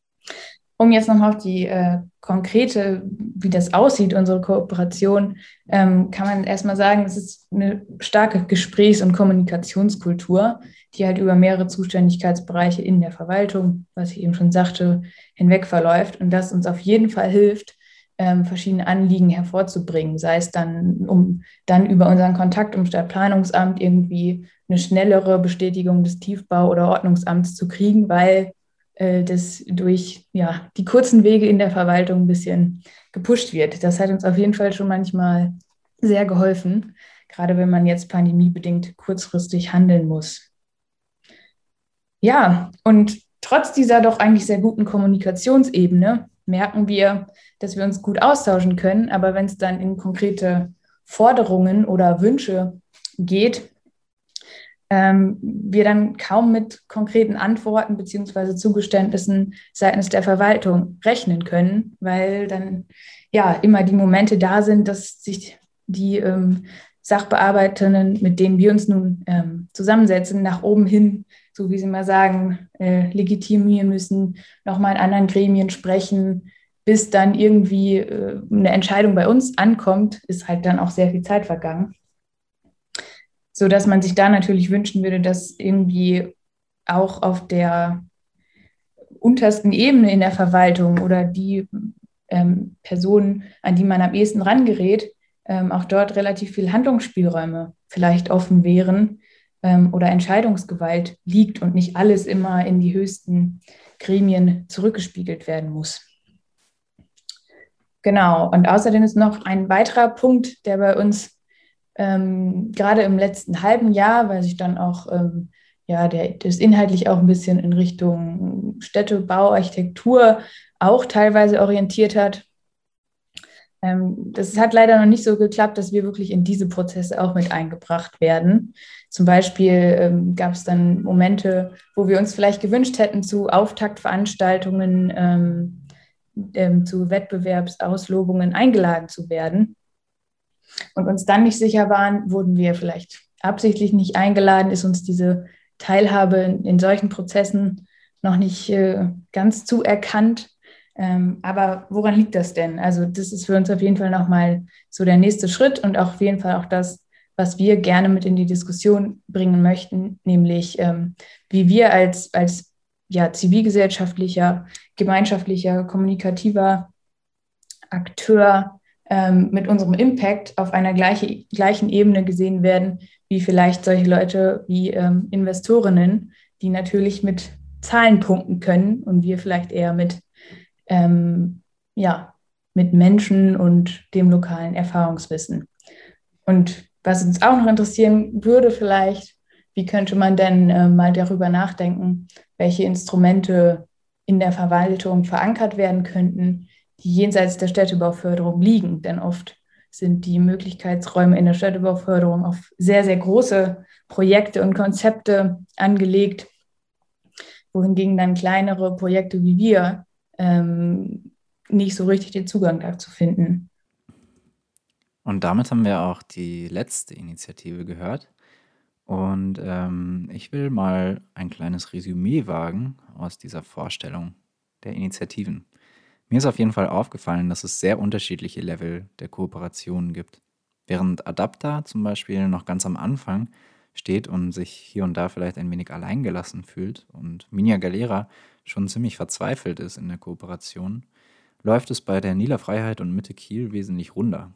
Um jetzt nochmal auf die äh, konkrete, wie das aussieht, unsere Kooperation, ähm, kann man erstmal sagen, es ist eine starke Gesprächs- und Kommunikationskultur, die halt über mehrere Zuständigkeitsbereiche in der Verwaltung, was ich eben schon sagte, hinweg verläuft und das uns auf jeden Fall hilft, ähm, verschiedene Anliegen hervorzubringen, sei es dann, um dann über unseren Kontakt im Stadtplanungsamt irgendwie eine schnellere Bestätigung des Tiefbau- oder Ordnungsamts zu kriegen, weil äh, das durch ja, die kurzen Wege in der Verwaltung ein bisschen gepusht wird. Das hat uns auf jeden Fall schon manchmal sehr geholfen, gerade wenn man jetzt pandemiebedingt kurzfristig handeln muss. Ja, und trotz dieser doch eigentlich sehr guten Kommunikationsebene merken wir, dass wir uns gut austauschen können. Aber wenn es dann in konkrete Forderungen oder Wünsche geht, ähm, wir dann kaum mit konkreten Antworten beziehungsweise Zugeständnissen seitens der Verwaltung rechnen können, weil dann ja immer die Momente da sind, dass sich die ähm, Sachbearbeiterinnen, mit denen wir uns nun ähm, zusammensetzen, nach oben hin, so wie sie mal sagen, äh, legitimieren müssen, nochmal in anderen Gremien sprechen, bis dann irgendwie äh, eine Entscheidung bei uns ankommt, ist halt dann auch sehr viel Zeit vergangen. So dass man sich da natürlich wünschen würde, dass irgendwie auch auf der untersten Ebene in der Verwaltung oder die ähm, Personen, an die man am ehesten rangerät, ähm, auch dort relativ viel Handlungsspielräume vielleicht offen wären ähm, oder Entscheidungsgewalt liegt und nicht alles immer in die höchsten Gremien zurückgespiegelt werden muss. Genau, und außerdem ist noch ein weiterer Punkt, der bei uns ähm, gerade im letzten halben Jahr, weil sich dann auch ähm, ja, der, das inhaltlich auch ein bisschen in Richtung Städtebau, Architektur auch teilweise orientiert hat. Ähm, das hat leider noch nicht so geklappt, dass wir wirklich in diese Prozesse auch mit eingebracht werden. Zum Beispiel ähm, gab es dann Momente, wo wir uns vielleicht gewünscht hätten, zu Auftaktveranstaltungen ähm, zu Wettbewerbsauslobungen eingeladen zu werden und uns dann nicht sicher waren, wurden wir vielleicht absichtlich nicht eingeladen, ist uns diese Teilhabe in, in solchen Prozessen noch nicht äh, ganz zuerkannt. Ähm, aber woran liegt das denn? Also das ist für uns auf jeden Fall nochmal so der nächste Schritt und auch auf jeden Fall auch das, was wir gerne mit in die Diskussion bringen möchten, nämlich ähm, wie wir als, als ja, zivilgesellschaftlicher, gemeinschaftlicher, kommunikativer Akteur ähm, mit unserem Impact auf einer gleiche, gleichen Ebene gesehen werden, wie vielleicht solche Leute wie ähm, Investorinnen, die natürlich mit Zahlen punkten können und wir vielleicht eher mit, ähm, ja, mit Menschen und dem lokalen Erfahrungswissen. Und was uns auch noch interessieren würde vielleicht, wie könnte man denn äh, mal darüber nachdenken, welche Instrumente in der Verwaltung verankert werden könnten, die jenseits der Städtebauförderung liegen. Denn oft sind die Möglichkeitsräume in der Städtebauförderung auf sehr, sehr große Projekte und Konzepte angelegt, wohingegen dann kleinere Projekte wie wir ähm, nicht so richtig den Zugang dazu finden. Und damit haben wir auch die letzte Initiative gehört. Und ähm, ich will mal ein kleines Resümee wagen aus dieser Vorstellung der Initiativen. Mir ist auf jeden Fall aufgefallen, dass es sehr unterschiedliche Level der Kooperationen gibt. Während Adapter zum Beispiel noch ganz am Anfang steht und sich hier und da vielleicht ein wenig alleingelassen fühlt und Minia Galera schon ziemlich verzweifelt ist in der Kooperation, läuft es bei der Nila Freiheit und Mitte Kiel wesentlich runder.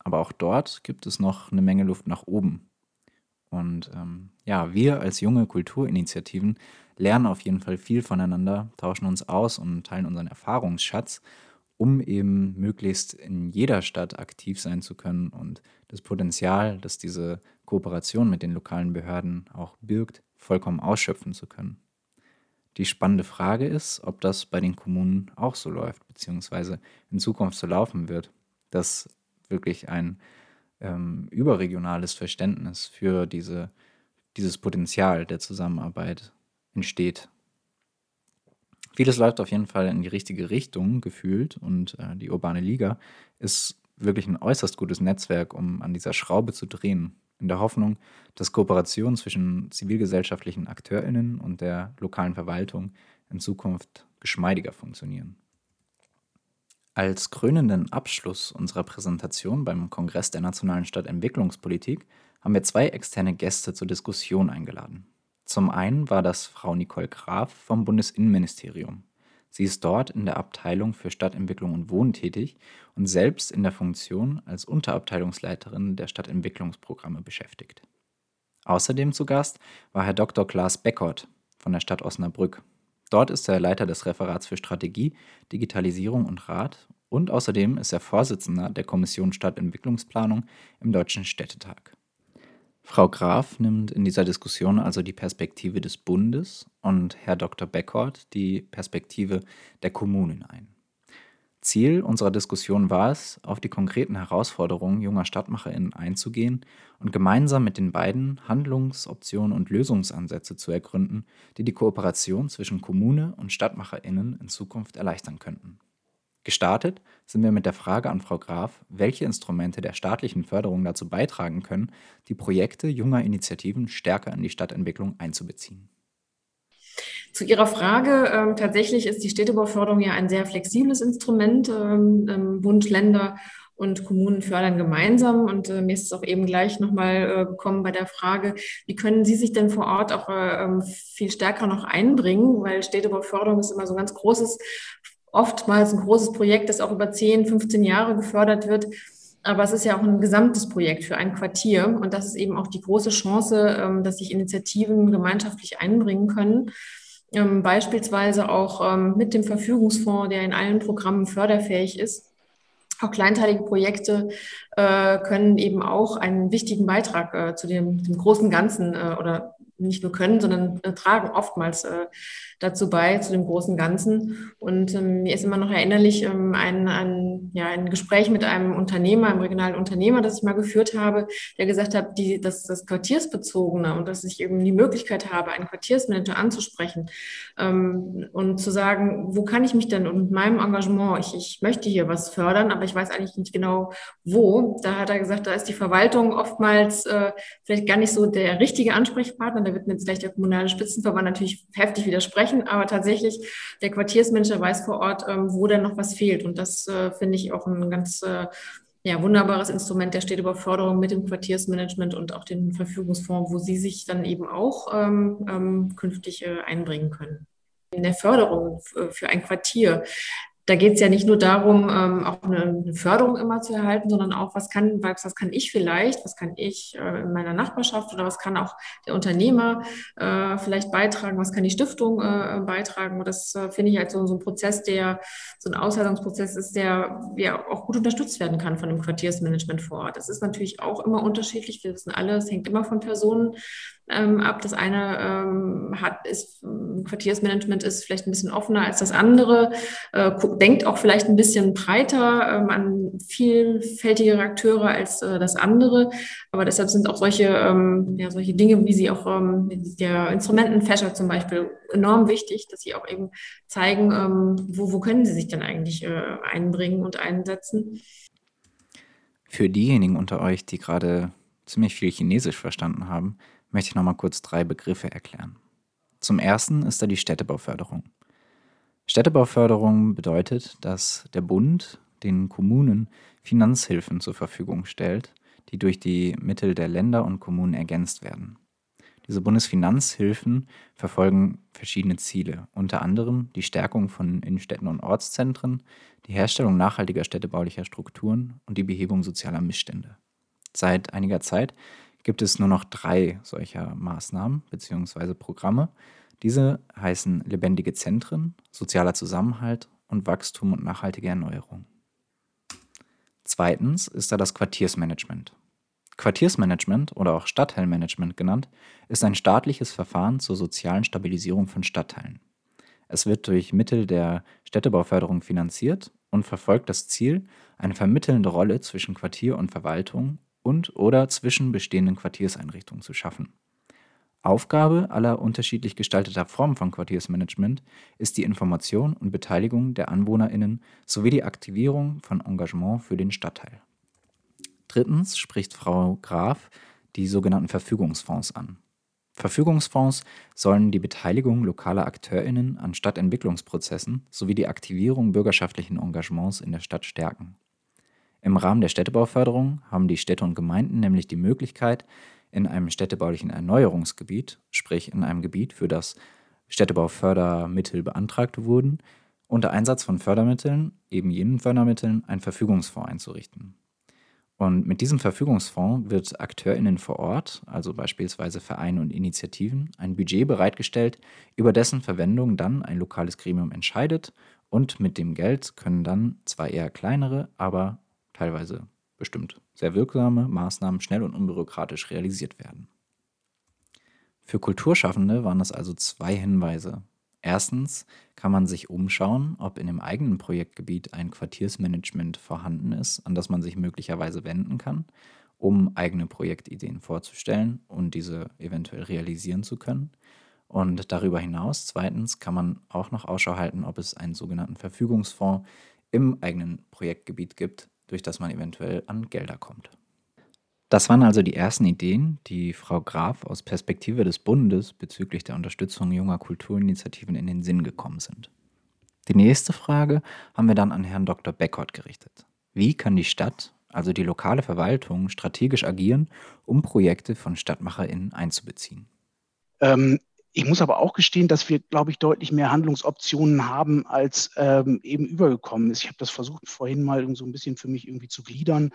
Aber auch dort gibt es noch eine Menge Luft nach oben. Und ähm, ja, wir als junge Kulturinitiativen lernen auf jeden Fall viel voneinander, tauschen uns aus und teilen unseren Erfahrungsschatz, um eben möglichst in jeder Stadt aktiv sein zu können und das Potenzial, das diese Kooperation mit den lokalen Behörden auch birgt, vollkommen ausschöpfen zu können. Die spannende Frage ist, ob das bei den Kommunen auch so läuft, beziehungsweise in Zukunft so laufen wird, dass wirklich ein ähm, überregionales Verständnis für diese, dieses Potenzial der Zusammenarbeit entsteht. Vieles läuft auf jeden Fall in die richtige Richtung gefühlt und äh, die Urbane Liga ist wirklich ein äußerst gutes Netzwerk, um an dieser Schraube zu drehen, in der Hoffnung, dass Kooperationen zwischen zivilgesellschaftlichen AkteurInnen und der lokalen Verwaltung in Zukunft geschmeidiger funktionieren. Als krönenden Abschluss unserer Präsentation beim Kongress der Nationalen Stadtentwicklungspolitik haben wir zwei externe Gäste zur Diskussion eingeladen. Zum einen war das Frau Nicole Graf vom Bundesinnenministerium. Sie ist dort in der Abteilung für Stadtentwicklung und Wohnen tätig und selbst in der Funktion als Unterabteilungsleiterin der Stadtentwicklungsprogramme beschäftigt. Außerdem zu Gast war Herr Dr. Klaas Beckert von der Stadt Osnabrück. Dort ist er Leiter des Referats für Strategie, Digitalisierung und Rat und außerdem ist er Vorsitzender der Kommission Stadtentwicklungsplanung im Deutschen Städtetag. Frau Graf nimmt in dieser Diskussion also die Perspektive des Bundes und Herr Dr. Beckert die Perspektive der Kommunen ein. Ziel unserer Diskussion war es, auf die konkreten Herausforderungen junger StadtmacherInnen einzugehen und gemeinsam mit den beiden Handlungsoptionen und Lösungsansätze zu ergründen, die die Kooperation zwischen Kommune und StadtmacherInnen in Zukunft erleichtern könnten. Gestartet sind wir mit der Frage an Frau Graf, welche Instrumente der staatlichen Förderung dazu beitragen können, die Projekte junger Initiativen stärker in die Stadtentwicklung einzubeziehen. Zu Ihrer Frage, ähm, tatsächlich ist die Städtebauförderung ja ein sehr flexibles Instrument. Ähm, ähm, Bund, Länder und Kommunen fördern gemeinsam. Und äh, mir ist es auch eben gleich nochmal äh, gekommen bei der Frage, wie können Sie sich denn vor Ort auch äh, viel stärker noch einbringen? Weil Städtebauförderung ist immer so ein ganz großes, oftmals ein großes Projekt, das auch über 10, 15 Jahre gefördert wird. Aber es ist ja auch ein gesamtes Projekt für ein Quartier. Und das ist eben auch die große Chance, ähm, dass sich Initiativen gemeinschaftlich einbringen können ähm, beispielsweise auch ähm, mit dem Verfügungsfonds, der in allen Programmen förderfähig ist. Auch kleinteilige Projekte äh, können eben auch einen wichtigen Beitrag äh, zu dem, dem großen Ganzen äh, oder nicht nur können, sondern äh, tragen oftmals äh, dazu bei, zu dem großen Ganzen. Und ähm, mir ist immer noch erinnerlich ähm, ein, ein, ja, ein Gespräch mit einem Unternehmer, einem regionalen Unternehmer, das ich mal geführt habe, der gesagt hat, die, dass das Quartiersbezogene und dass ich eben die Möglichkeit habe, einen Quartiersmanager anzusprechen ähm, und zu sagen, wo kann ich mich denn und mit meinem Engagement, ich, ich möchte hier was fördern, aber ich weiß eigentlich nicht genau wo. Da hat er gesagt, da ist die Verwaltung oftmals äh, vielleicht gar nicht so der richtige Ansprechpartner. Da wird jetzt gleich der kommunale Spitzenverband natürlich heftig widersprechen sprechen, aber tatsächlich der Quartiersmanager weiß vor Ort, ähm, wo denn noch was fehlt. Und das äh, finde ich auch ein ganz äh, ja, wunderbares Instrument der Städteüberforderung mit dem Quartiersmanagement und auch dem Verfügungsfonds, wo Sie sich dann eben auch ähm, ähm, künftig äh, einbringen können. In der Förderung für ein Quartier da geht es ja nicht nur darum, ähm, auch eine, Förderung immer zu erhalten, sondern auch, was kann, was kann ich vielleicht, was kann ich äh, in meiner Nachbarschaft oder was kann auch der Unternehmer äh, vielleicht beitragen, was kann die Stiftung äh, beitragen. Und das äh, finde ich halt so, so ein Prozess, der, so ein Aushaltungsprozess ist, der ja auch gut unterstützt werden kann von dem Quartiersmanagement vor Ort. Das ist natürlich auch immer unterschiedlich. Wir wissen alle, es hängt immer von Personen ähm, ab. Das eine ähm, hat, ist, Quartiersmanagement ist vielleicht ein bisschen offener als das andere, äh, denkt auch vielleicht ein bisschen breiter ähm, an vielfältigere Akteure als äh, das andere. Aber deshalb sind auch solche, ähm, ja, solche Dinge, wie sie auch ähm, der Instrumentenfächer zum Beispiel enorm wichtig, dass sie auch eben zeigen, ähm, wo, wo können sie sich denn eigentlich äh, einbringen und einsetzen. Für diejenigen unter euch, die gerade ziemlich viel Chinesisch verstanden haben, möchte ich nochmal kurz drei Begriffe erklären. Zum ersten ist da die Städtebauförderung. Städtebauförderung bedeutet, dass der Bund den Kommunen Finanzhilfen zur Verfügung stellt, die durch die Mittel der Länder und Kommunen ergänzt werden. Diese Bundesfinanzhilfen verfolgen verschiedene Ziele, unter anderem die Stärkung von Innenstädten und Ortszentren, die Herstellung nachhaltiger städtebaulicher Strukturen und die Behebung sozialer Missstände. Seit einiger Zeit gibt es nur noch drei solcher Maßnahmen bzw. Programme. Diese heißen lebendige Zentren, sozialer Zusammenhalt und Wachstum und nachhaltige Erneuerung. Zweitens ist da das Quartiersmanagement. Quartiersmanagement oder auch Stadtteilmanagement genannt, ist ein staatliches Verfahren zur sozialen Stabilisierung von Stadtteilen. Es wird durch Mittel der Städtebauförderung finanziert und verfolgt das Ziel, eine vermittelnde Rolle zwischen Quartier und Verwaltung und oder zwischen bestehenden Quartierseinrichtungen zu schaffen. Aufgabe aller unterschiedlich gestalteter Formen von Quartiersmanagement ist die Information und Beteiligung der AnwohnerInnen sowie die Aktivierung von Engagement für den Stadtteil. Drittens spricht Frau Graf die sogenannten Verfügungsfonds an. Verfügungsfonds sollen die Beteiligung lokaler AkteurInnen an Stadtentwicklungsprozessen sowie die Aktivierung bürgerschaftlichen Engagements in der Stadt stärken. Im Rahmen der Städtebauförderung haben die Städte und Gemeinden nämlich die Möglichkeit, in einem städtebaulichen Erneuerungsgebiet, sprich in einem Gebiet, für das Städtebaufördermittel beantragt wurden, unter Einsatz von Fördermitteln, eben jenen Fördermitteln, einen Verfügungsfonds einzurichten. Und mit diesem Verfügungsfonds wird AkteurInnen vor Ort, also beispielsweise Vereine und Initiativen, ein Budget bereitgestellt, über dessen Verwendung dann ein lokales Gremium entscheidet und mit dem Geld können dann zwar eher kleinere, aber teilweise bestimmt sehr wirksame Maßnahmen schnell und unbürokratisch realisiert werden. Für Kulturschaffende waren das also zwei Hinweise. Erstens kann man sich umschauen, ob in dem eigenen Projektgebiet ein Quartiersmanagement vorhanden ist, an das man sich möglicherweise wenden kann, um eigene Projektideen vorzustellen und diese eventuell realisieren zu können. Und darüber hinaus, zweitens, kann man auch noch Ausschau halten, ob es einen sogenannten Verfügungsfonds im eigenen Projektgebiet gibt, durch das man eventuell an Gelder kommt. Das waren also die ersten Ideen, die Frau Graf aus Perspektive des Bundes bezüglich der Unterstützung junger Kulturinitiativen in den Sinn gekommen sind. Die nächste Frage haben wir dann an Herrn Dr. Beckert gerichtet. Wie kann die Stadt, also die lokale Verwaltung, strategisch agieren, um Projekte von StadtmacherInnen einzubeziehen? Ähm, ich muss aber auch gestehen, dass wir, glaube ich, deutlich mehr Handlungsoptionen haben, als ähm, eben übergekommen ist. Ich habe das versucht, vorhin mal so ein bisschen für mich irgendwie zu gliedern.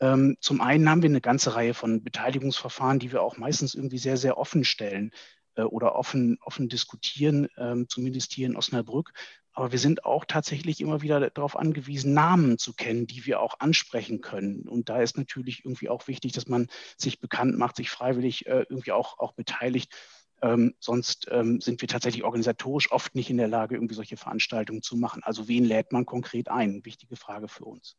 Ähm, zum einen haben wir eine ganze Reihe von Beteiligungsverfahren, die wir auch meistens irgendwie sehr, sehr offen stellen äh, oder offen, offen diskutieren, ähm, zumindest hier in Osnabrück. Aber wir sind auch tatsächlich immer wieder darauf angewiesen, Namen zu kennen, die wir auch ansprechen können. Und da ist natürlich irgendwie auch wichtig, dass man sich bekannt macht, sich freiwillig äh, irgendwie auch, auch beteiligt ähm, sonst ähm, sind wir tatsächlich organisatorisch oft nicht in der Lage, irgendwie solche Veranstaltungen zu machen. Also wen lädt man konkret ein? Wichtige Frage für uns.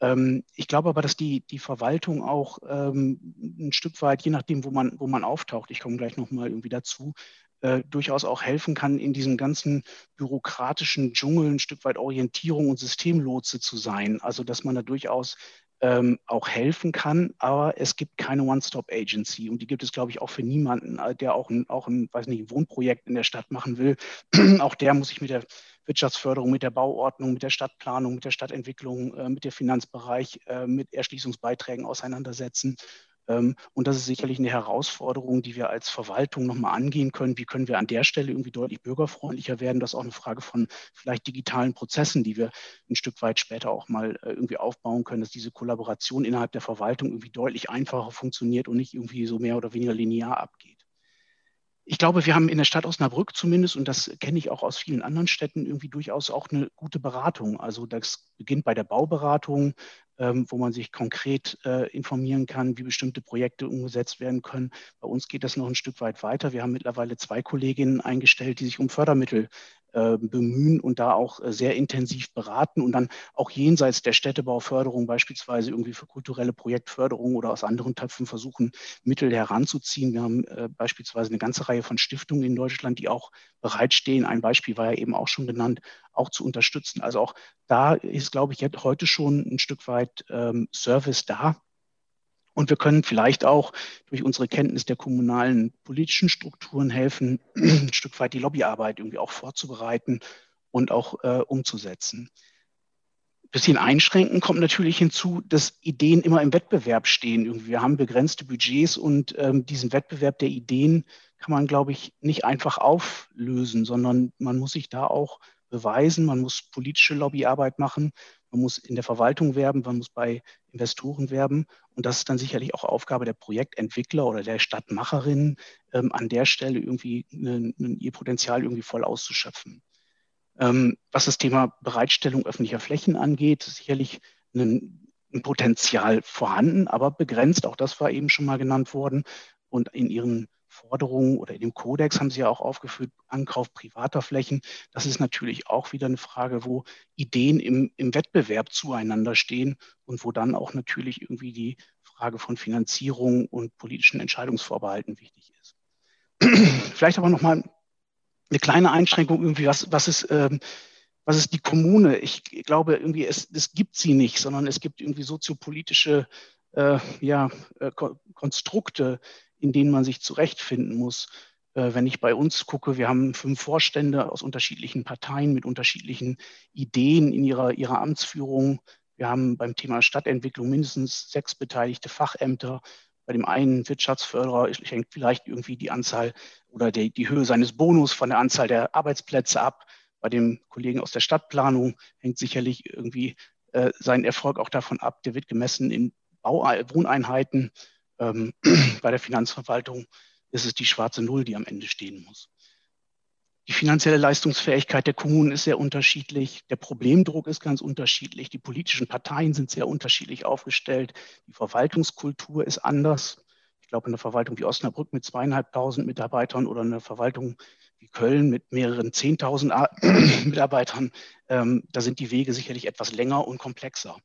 Ähm, ich glaube aber, dass die, die Verwaltung auch ähm, ein Stück weit, je nachdem, wo man, wo man auftaucht, ich komme gleich nochmal irgendwie dazu, äh, durchaus auch helfen kann, in diesem ganzen bürokratischen Dschungel ein Stück weit Orientierung und Systemlotse zu sein. Also dass man da durchaus ähm, auch helfen kann, aber es gibt keine One-Stop-Agency und die gibt es, glaube ich, auch für niemanden, äh, der auch ein, auch ein, weiß nicht, Wohnprojekt in der Stadt machen will. auch der muss sich mit der Wirtschaftsförderung, mit der Bauordnung, mit der Stadtplanung, mit der Stadtentwicklung, äh, mit dem Finanzbereich, äh, mit Erschließungsbeiträgen auseinandersetzen. Ähm, und das ist sicherlich eine Herausforderung, die wir als Verwaltung nochmal angehen können. Wie können wir an der Stelle irgendwie deutlich bürgerfreundlicher werden? Das ist auch eine Frage von vielleicht digitalen Prozessen, die wir ein Stück weit später auch mal äh, irgendwie aufbauen können, dass diese Kollaboration innerhalb der Verwaltung irgendwie deutlich einfacher funktioniert und nicht irgendwie so mehr oder weniger linear abgeht. Ich glaube, wir haben in der Stadt Osnabrück zumindest, und das kenne ich auch aus vielen anderen Städten, irgendwie durchaus auch eine gute Beratung. Also das beginnt bei der Bauberatung, wo man sich konkret äh, informieren kann, wie bestimmte Projekte umgesetzt werden können. Bei uns geht das noch ein Stück weit weiter. Wir haben mittlerweile zwei Kolleginnen eingestellt, die sich um Fördermittel bemühen und da auch äh, sehr intensiv beraten und dann auch jenseits der Städtebauförderung beispielsweise irgendwie für kulturelle Projektförderung oder aus anderen Töpfen versuchen, Mittel heranzuziehen. Wir haben äh, beispielsweise eine ganze Reihe von Stiftungen in Deutschland, die auch bereitstehen. Ein Beispiel war ja eben auch schon genannt, auch zu unterstützen. Also auch da ist, glaube ich, heute schon ein Stück weit ähm, Service da. Und wir können vielleicht auch durch unsere Kenntnis der kommunalen politischen Strukturen helfen, ein Stück weit die Lobbyarbeit irgendwie auch vorzubereiten und auch äh, umzusetzen. Ein bisschen einschränken kommt natürlich hinzu, dass Ideen immer im Wettbewerb stehen. Irgendwie wir haben begrenzte Budgets und ähm, diesen Wettbewerb der Ideen kann man, glaube ich, nicht einfach auflösen, sondern man muss sich da auch beweisen, man muss politische Lobbyarbeit machen, man muss in der Verwaltung werben, man muss bei Investoren werben. Und das ist dann sicherlich auch Aufgabe der Projektentwickler oder der Stadtmacherinnen, ähm, an der Stelle irgendwie ne, ne, ihr Potenzial irgendwie voll auszuschöpfen. Ähm, was das Thema Bereitstellung öffentlicher Flächen angeht, sicherlich ein, ein Potenzial vorhanden, aber begrenzt. Auch das war eben schon mal genannt worden. Und in Ihren Forderungen oder in dem Kodex haben Sie ja auch aufgeführt, Ankauf privater Flächen. Das ist natürlich auch wieder eine Frage, wo Ideen im, im Wettbewerb zueinander stehen und wo dann auch natürlich irgendwie die Frage von Finanzierung und politischen Entscheidungsvorbehalten wichtig ist. Vielleicht aber nochmal eine kleine Einschränkung irgendwie, was, was ist, ähm, was ist die Kommune? Ich glaube irgendwie, es, es gibt sie nicht, sondern es gibt irgendwie soziopolitische äh, ja, äh, Konstrukte, in denen man sich zurechtfinden muss. Äh, wenn ich bei uns gucke, wir haben fünf Vorstände aus unterschiedlichen Parteien mit unterschiedlichen Ideen in ihrer, ihrer Amtsführung. Wir haben beim Thema Stadtentwicklung mindestens sechs beteiligte Fachämter. Bei dem einen Wirtschaftsförderer hängt vielleicht irgendwie die Anzahl oder die, die Höhe seines Bonus von der Anzahl der Arbeitsplätze ab. Bei dem Kollegen aus der Stadtplanung hängt sicherlich irgendwie äh, sein Erfolg auch davon ab. Der wird gemessen in Bau Wohneinheiten. Ähm, bei der Finanzverwaltung ist es die schwarze Null, die am Ende stehen muss. Die finanzielle Leistungsfähigkeit der Kommunen ist sehr unterschiedlich. Der Problemdruck ist ganz unterschiedlich. Die politischen Parteien sind sehr unterschiedlich aufgestellt. Die Verwaltungskultur ist anders. Ich glaube, in der Verwaltung wie Osnabrück mit zweieinhalbtausend Mitarbeitern oder in der Verwaltung wie Köln mit mehreren zehntausend Mitarbeitern, ähm, da sind die Wege sicherlich etwas länger und komplexer.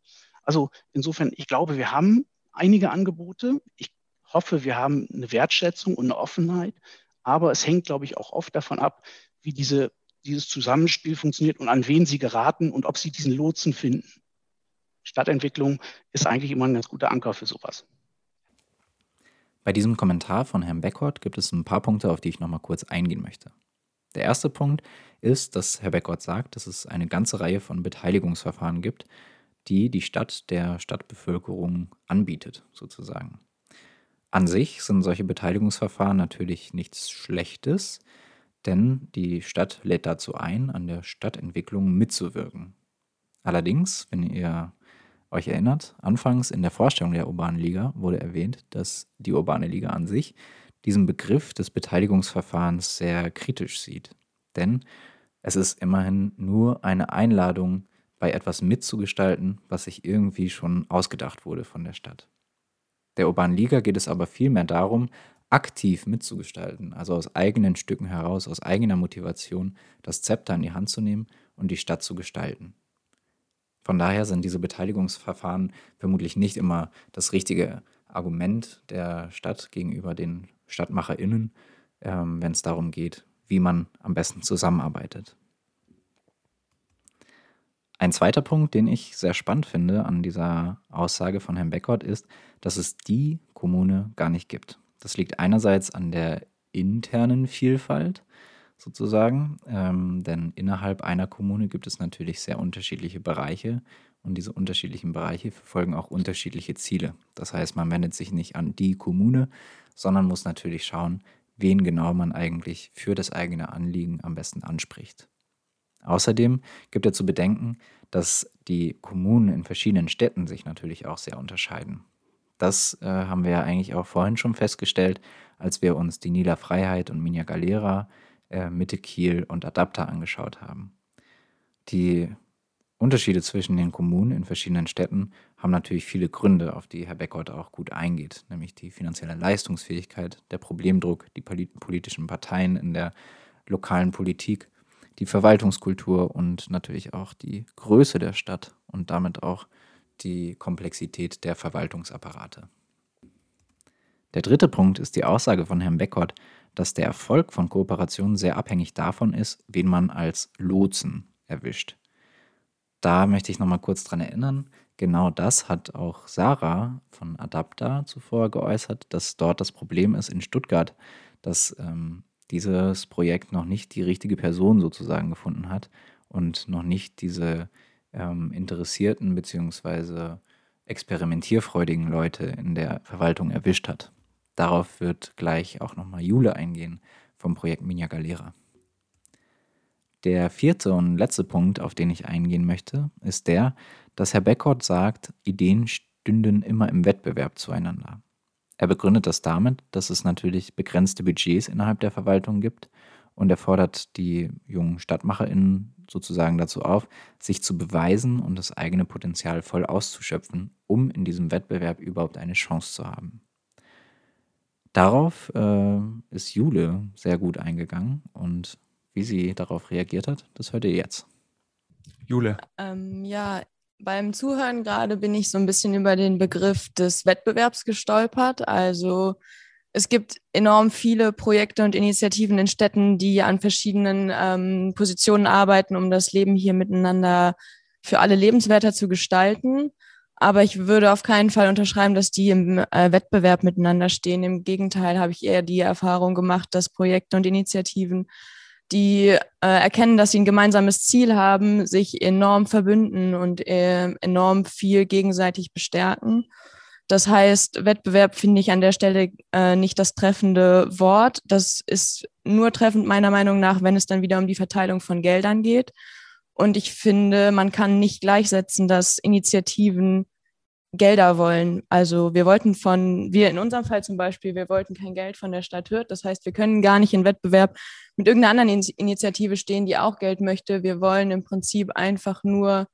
Also insofern, ich glaube, wir haben einige Angebote. Ich hoffe, wir haben eine Wertschätzung und eine Offenheit. Aber es hängt, glaube ich, auch oft davon ab, wie diese, dieses Zusammenspiel funktioniert und an wen Sie geraten und ob Sie diesen Lotsen finden. Stadtentwicklung ist eigentlich immer ein ganz guter Anker für sowas. Bei diesem Kommentar von Herrn Beckert gibt es ein paar Punkte, auf die ich nochmal kurz eingehen möchte. Der erste Punkt ist, dass Herr Beckert sagt, dass es eine ganze Reihe von Beteiligungsverfahren gibt, die die Stadt der Stadtbevölkerung anbietet, sozusagen. An sich sind solche Beteiligungsverfahren natürlich nichts Schlechtes, denn die Stadt lädt dazu ein, an der Stadtentwicklung mitzuwirken. Allerdings, wenn ihr euch erinnert, anfangs in der Vorstellung der Urbanen Liga wurde erwähnt, dass die Urbane Liga an sich diesen Begriff des Beteiligungsverfahrens sehr kritisch sieht. Denn es ist immerhin nur eine Einladung, bei etwas mitzugestalten, was sich irgendwie schon ausgedacht wurde von der Stadt. Der Urbanen Liga geht es aber vielmehr darum, aktiv mitzugestalten, also aus eigenen Stücken heraus, aus eigener Motivation, das Zepter in die Hand zu nehmen und die Stadt zu gestalten. Von daher sind diese Beteiligungsverfahren vermutlich nicht immer das richtige Argument der Stadt gegenüber den StadtmacherInnen, ähm, wenn es darum geht, wie man am besten zusammenarbeitet. Ein zweiter Punkt, den ich sehr spannend finde an dieser Aussage von Herrn Beckert, ist, dass es die Kommune gar nicht gibt. Das liegt einerseits an der internen Vielfalt sozusagen, ähm, denn innerhalb einer Kommune gibt es natürlich sehr unterschiedliche Bereiche und diese unterschiedlichen Bereiche verfolgen auch unterschiedliche Ziele. Das heißt, man wendet sich nicht an die Kommune, sondern muss natürlich schauen, wen genau man eigentlich für das eigene Anliegen am besten anspricht. Außerdem gibt er zu bedenken, dass die Kommunen in verschiedenen Städten sich natürlich auch sehr unterscheiden. Das äh, haben wir ja eigentlich auch vorhin schon festgestellt, als wir uns die Nila Freiheit und Minia Galera, äh, Mitte Kiel und Adapter angeschaut haben. Die Unterschiede zwischen den Kommunen in verschiedenen Städten haben natürlich viele Gründe, auf die Herr Beckert auch gut eingeht, nämlich die finanzielle Leistungsfähigkeit, der Problemdruck, die politischen Parteien in der lokalen Politik die Verwaltungskultur und natürlich auch die Größe der Stadt und damit auch die Komplexität der Verwaltungsapparate. Der dritte Punkt ist die Aussage von Herrn Beckert, dass der Erfolg von Kooperationen sehr abhängig davon ist, wen man als Lotsen erwischt. Da möchte ich nochmal kurz dran erinnern, genau das hat auch Sarah von Adapta zuvor geäußert, dass dort das Problem ist in Stuttgart, dass ähm, dieses Projekt noch nicht die richtige Person sozusagen gefunden hat und noch nicht diese ähm, interessierten bzw. experimentierfreudigen Leute in der Verwaltung erwischt hat. Darauf wird gleich auch nochmal Jule eingehen vom Projekt Minia Galera. Der vierte und letzte Punkt, auf den ich eingehen möchte, ist der, dass Herr Beckert sagt, Ideen stünden immer im Wettbewerb zueinander. Er begründet das damit, dass es natürlich begrenzte Budgets innerhalb der Verwaltung gibt und er fordert die jungen StadtmacherInnen sozusagen dazu auf, sich zu beweisen und das eigene Potenzial voll auszuschöpfen, um in diesem Wettbewerb überhaupt eine Chance zu haben. Darauf äh, ist Jule sehr gut eingegangen und wie sie darauf reagiert hat, das hört ihr jetzt. Jule. Ähm, ja, beim Zuhören gerade bin ich so ein bisschen über den Begriff des Wettbewerbs gestolpert. Also es gibt enorm viele Projekte und Initiativen in Städten, die an verschiedenen ähm, Positionen arbeiten, um das Leben hier miteinander für alle lebenswerter zu gestalten. Aber ich würde auf keinen Fall unterschreiben, dass die im äh, Wettbewerb miteinander stehen. Im Gegenteil habe ich eher die Erfahrung gemacht, dass Projekte und Initiativen die äh, erkennen, dass sie ein gemeinsames Ziel haben, sich enorm verbünden und äh, enorm viel gegenseitig bestärken. Das heißt, Wettbewerb finde ich an der Stelle äh, nicht das treffende Wort. Das ist nur treffend meiner Meinung nach, wenn es dann wieder um die Verteilung von Geldern geht. Und ich finde, man kann nicht gleichsetzen, dass Initiativen Gelder wollen. Also wir wollten von, wir in unserem Fall zum Beispiel, wir wollten kein Geld von der Stadt Hürth. Das heißt, wir können gar nicht in Wettbewerb mit irgendeiner anderen Initiative stehen, die auch Geld möchte. Wir wollen im Prinzip einfach nur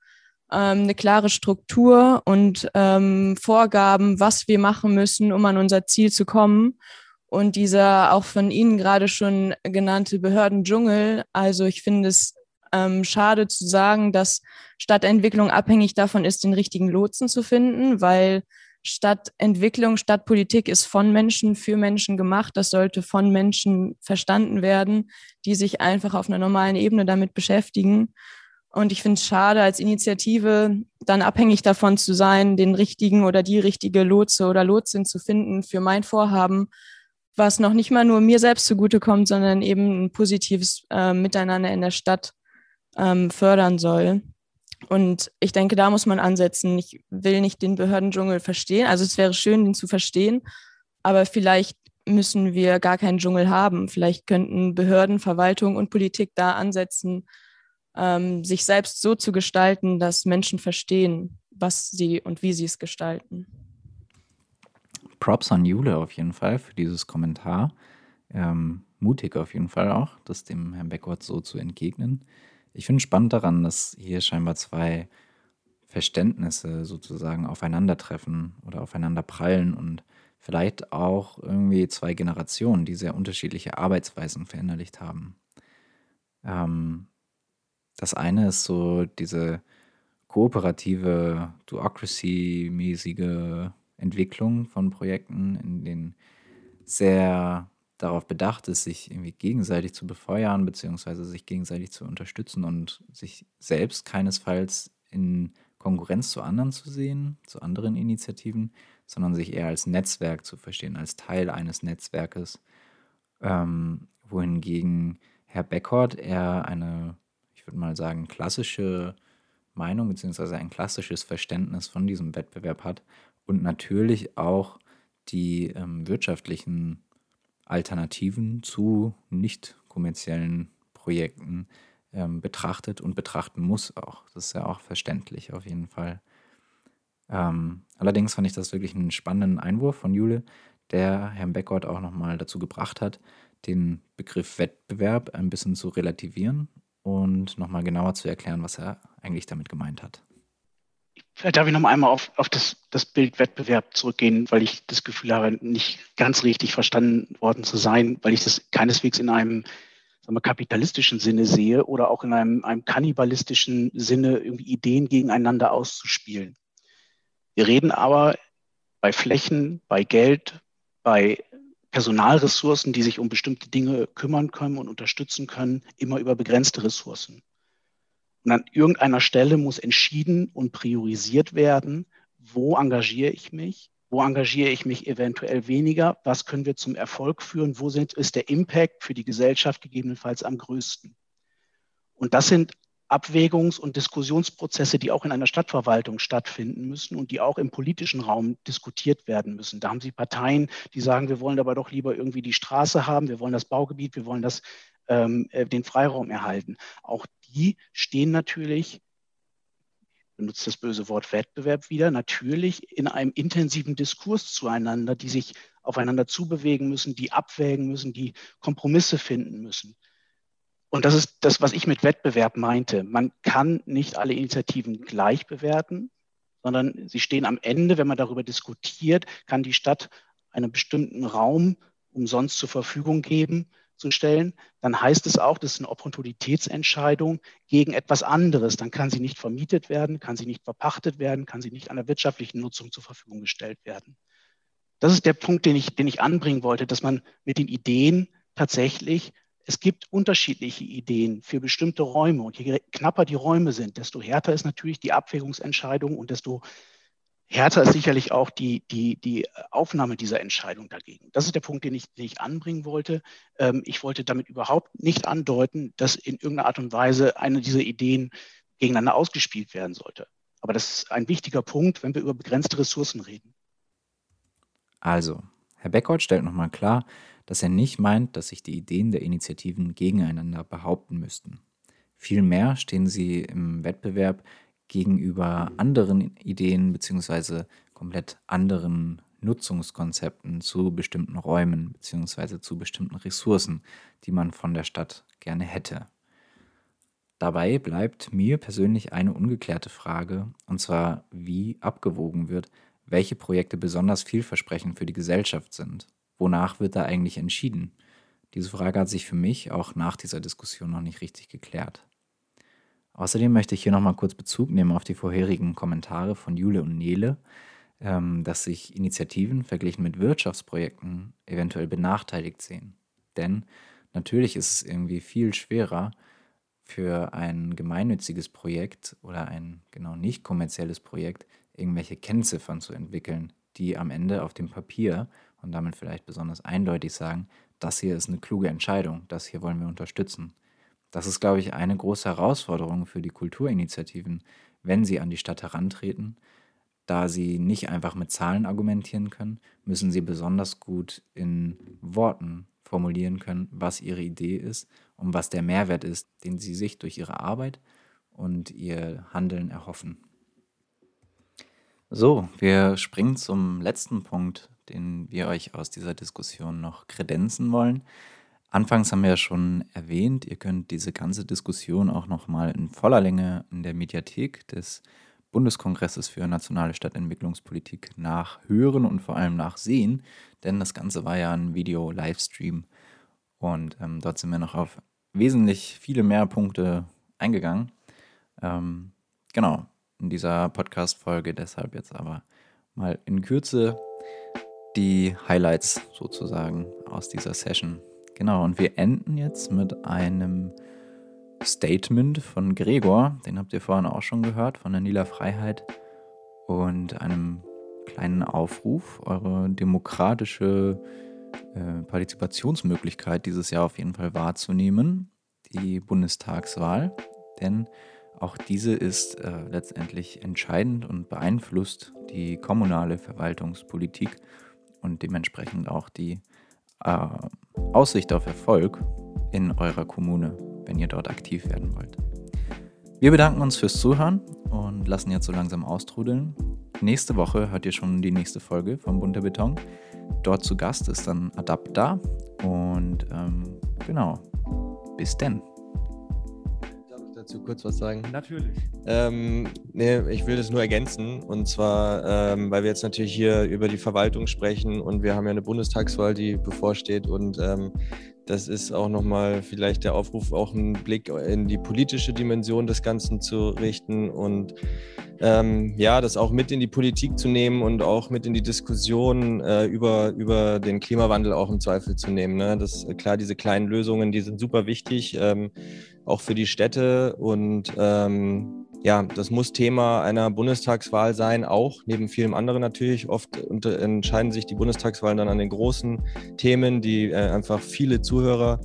ähm, eine klare Struktur und ähm, Vorgaben, was wir machen müssen, um an unser Ziel zu kommen. Und dieser auch von Ihnen gerade schon genannte Behördendschungel, also ich finde es ähm, schade zu sagen, dass Stadtentwicklung abhängig davon ist, den richtigen Lotsen zu finden, weil Stadtentwicklung, Stadtpolitik ist von Menschen für Menschen gemacht. Das sollte von Menschen verstanden werden, die sich einfach auf einer normalen Ebene damit beschäftigen. Und ich finde es schade, als Initiative dann abhängig davon zu sein, den richtigen oder die richtige Lotse oder Lotsin zu finden für mein Vorhaben, was noch nicht mal nur mir selbst zugutekommt, sondern eben ein positives äh, Miteinander in der Stadt ähm, fördern soll. Und ich denke, da muss man ansetzen. Ich will nicht den Behördendschungel verstehen. Also es wäre schön, den zu verstehen, aber vielleicht müssen wir gar keinen Dschungel haben. Vielleicht könnten Behörden, Verwaltung und Politik da ansetzen, ähm, sich selbst so zu gestalten, dass Menschen verstehen, was sie und wie sie es gestalten. Props an Jule auf jeden Fall für dieses Kommentar. Ähm, mutig auf jeden Fall auch, das dem Herrn Beckwart so zu entgegnen. Ich finde spannend daran, dass hier scheinbar zwei Verständnisse sozusagen aufeinandertreffen oder aufeinander prallen und vielleicht auch irgendwie zwei Generationen, die sehr unterschiedliche Arbeitsweisen verinnerlicht haben. Ähm, das eine ist so diese kooperative, Duocracy-mäßige Entwicklung von Projekten, in denen sehr darauf bedacht ist, sich irgendwie gegenseitig zu befeuern, beziehungsweise sich gegenseitig zu unterstützen und sich selbst keinesfalls in Konkurrenz zu anderen zu sehen, zu anderen Initiativen, sondern sich eher als Netzwerk zu verstehen, als Teil eines Netzwerkes. Ähm, wohingegen Herr Beckhort eher eine, ich würde mal sagen, klassische Meinung beziehungsweise ein klassisches Verständnis von diesem Wettbewerb hat und natürlich auch die ähm, wirtschaftlichen Alternativen zu nicht kommerziellen Projekten ähm, betrachtet und betrachten muss auch. Das ist ja auch verständlich auf jeden Fall. Ähm, allerdings fand ich das wirklich einen spannenden Einwurf von Jule, der Herrn Beckert auch nochmal dazu gebracht hat, den Begriff Wettbewerb ein bisschen zu relativieren und nochmal genauer zu erklären, was er eigentlich damit gemeint hat. Vielleicht darf ich noch einmal auf, auf das, das Bild Wettbewerb zurückgehen, weil ich das Gefühl habe, nicht ganz richtig verstanden worden zu sein, weil ich das keineswegs in einem sagen wir, kapitalistischen Sinne sehe oder auch in einem, einem kannibalistischen Sinne, irgendwie Ideen gegeneinander auszuspielen. Wir reden aber bei Flächen, bei Geld, bei Personalressourcen, die sich um bestimmte Dinge kümmern können und unterstützen können, immer über begrenzte Ressourcen. Und an irgendeiner Stelle muss entschieden und priorisiert werden, wo engagiere ich mich, wo engagiere ich mich eventuell weniger, was können wir zum Erfolg führen, wo sind, ist der Impact für die Gesellschaft gegebenenfalls am größten. Und das sind Abwägungs- und Diskussionsprozesse, die auch in einer Stadtverwaltung stattfinden müssen und die auch im politischen Raum diskutiert werden müssen. Da haben Sie Parteien, die sagen, wir wollen aber doch lieber irgendwie die Straße haben, wir wollen das Baugebiet, wir wollen das, ähm, äh, den Freiraum erhalten. Auch die stehen natürlich benutzt das böse Wort Wettbewerb wieder, natürlich in einem intensiven Diskurs zueinander, die sich aufeinander zubewegen müssen, die abwägen müssen, die Kompromisse finden müssen. Und das ist das, was ich mit Wettbewerb meinte. Man kann nicht alle Initiativen gleich bewerten, sondern sie stehen am Ende, wenn man darüber diskutiert, kann die Stadt einen bestimmten Raum umsonst zur Verfügung geben, zu stellen, dann heißt es auch, das ist eine Opportunitätsentscheidung gegen etwas anderes. Dann kann sie nicht vermietet werden, kann sie nicht verpachtet werden, kann sie nicht einer wirtschaftlichen Nutzung zur Verfügung gestellt werden. Das ist der Punkt, den ich, den ich anbringen wollte, dass man mit den Ideen tatsächlich, es gibt unterschiedliche Ideen für bestimmte Räume. Und je knapper die Räume sind, desto härter ist natürlich die Abwägungsentscheidung und desto härter ist sicherlich auch die, die, die Aufnahme dieser Entscheidung dagegen. Das ist der Punkt, den ich, den ich anbringen wollte. Ähm, ich wollte damit überhaupt nicht andeuten, dass in irgendeiner Art und Weise eine dieser Ideen gegeneinander ausgespielt werden sollte. Aber das ist ein wichtiger Punkt, wenn wir über begrenzte Ressourcen reden. Also, Herr Beckholt stellt nochmal klar, dass er nicht meint, dass sich die Ideen der Initiativen gegeneinander behaupten müssten. Vielmehr stehen sie im Wettbewerb gegenüber anderen Ideen bzw. komplett anderen Nutzungskonzepten zu bestimmten Räumen bzw. zu bestimmten Ressourcen, die man von der Stadt gerne hätte. Dabei bleibt mir persönlich eine ungeklärte Frage, und zwar wie abgewogen wird, welche Projekte besonders vielversprechend für die Gesellschaft sind. Wonach wird da eigentlich entschieden? Diese Frage hat sich für mich auch nach dieser Diskussion noch nicht richtig geklärt. Außerdem möchte ich hier nochmal kurz Bezug nehmen auf die vorherigen Kommentare von Jule und Nele, ähm, dass sich Initiativen verglichen mit Wirtschaftsprojekten eventuell benachteiligt sehen. Denn natürlich ist es irgendwie viel schwerer für ein gemeinnütziges Projekt oder ein genau nicht kommerzielles Projekt irgendwelche Kennziffern zu entwickeln, die am Ende auf dem Papier und damit vielleicht besonders eindeutig sagen, das hier ist eine kluge Entscheidung, das hier wollen wir unterstützen. Das ist, glaube ich, eine große Herausforderung für die Kulturinitiativen, wenn sie an die Stadt herantreten. Da sie nicht einfach mit Zahlen argumentieren können, müssen sie besonders gut in Worten formulieren können, was ihre Idee ist und was der Mehrwert ist, den sie sich durch ihre Arbeit und ihr Handeln erhoffen. So, wir springen zum letzten Punkt, den wir euch aus dieser Diskussion noch kredenzen wollen. Anfangs haben wir ja schon erwähnt, ihr könnt diese ganze Diskussion auch nochmal in voller Länge in der Mediathek des Bundeskongresses für nationale Stadtentwicklungspolitik nachhören und vor allem nachsehen, denn das Ganze war ja ein Video-Livestream und ähm, dort sind wir noch auf wesentlich viele mehr Punkte eingegangen. Ähm, genau, in dieser Podcast-Folge deshalb jetzt aber mal in Kürze die Highlights sozusagen aus dieser Session. Genau, und wir enden jetzt mit einem Statement von Gregor, den habt ihr vorhin auch schon gehört, von der Nila Freiheit, und einem kleinen Aufruf, eure demokratische äh, Partizipationsmöglichkeit dieses Jahr auf jeden Fall wahrzunehmen, die Bundestagswahl, denn auch diese ist äh, letztendlich entscheidend und beeinflusst die kommunale Verwaltungspolitik und dementsprechend auch die äh, Aussicht auf Erfolg in eurer Kommune, wenn ihr dort aktiv werden wollt. Wir bedanken uns fürs Zuhören und lassen jetzt so langsam austrudeln. Nächste Woche hört ihr schon die nächste Folge vom Bunter Beton. Dort zu Gast ist dann Adapt da. Und ähm, genau, bis denn dazu kurz was sagen? Natürlich. Ähm, nee, ich will das nur ergänzen. Und zwar, ähm, weil wir jetzt natürlich hier über die Verwaltung sprechen und wir haben ja eine Bundestagswahl, die bevorsteht. Und ähm, das ist auch nochmal vielleicht der Aufruf, auch einen Blick in die politische Dimension des Ganzen zu richten und ähm, ja, das auch mit in die Politik zu nehmen und auch mit in die Diskussion äh, über, über den Klimawandel auch im Zweifel zu nehmen. Ne? Das, klar, diese kleinen Lösungen, die sind super wichtig. Ähm, auch für die Städte. Und ähm, ja, das muss Thema einer Bundestagswahl sein, auch neben vielem anderen natürlich. Oft entscheiden sich die Bundestagswahlen dann an den großen Themen, die äh, einfach viele Zuhörer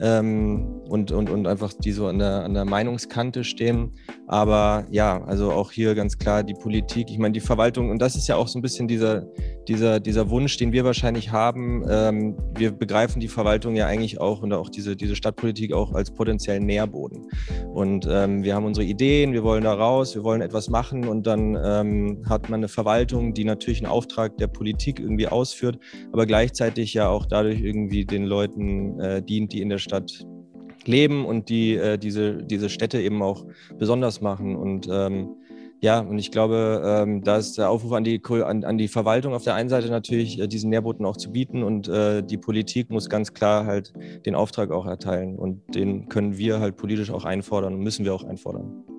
ähm, und, und, und einfach die so an der, an der Meinungskante stehen. Aber ja, also auch hier ganz klar die Politik, ich meine die Verwaltung, und das ist ja auch so ein bisschen dieser, dieser, dieser Wunsch, den wir wahrscheinlich haben, ähm, wir begreifen die Verwaltung ja eigentlich auch und auch diese, diese Stadtpolitik auch als potenziellen Nährboden. Und ähm, wir haben unsere Ideen, wir wollen da raus, wir wollen etwas machen und dann ähm, hat man eine Verwaltung, die natürlich einen Auftrag der Politik irgendwie ausführt, aber gleichzeitig ja auch dadurch irgendwie den Leuten äh, dient, die in der Stadt leben und die äh, diese, diese Städte eben auch besonders machen. Und ähm, ja, und ich glaube, ähm, da ist der Aufruf an die, an, an, die Verwaltung auf der einen Seite natürlich, äh, diesen Nährboten auch zu bieten und äh, die Politik muss ganz klar halt den Auftrag auch erteilen und den können wir halt politisch auch einfordern und müssen wir auch einfordern.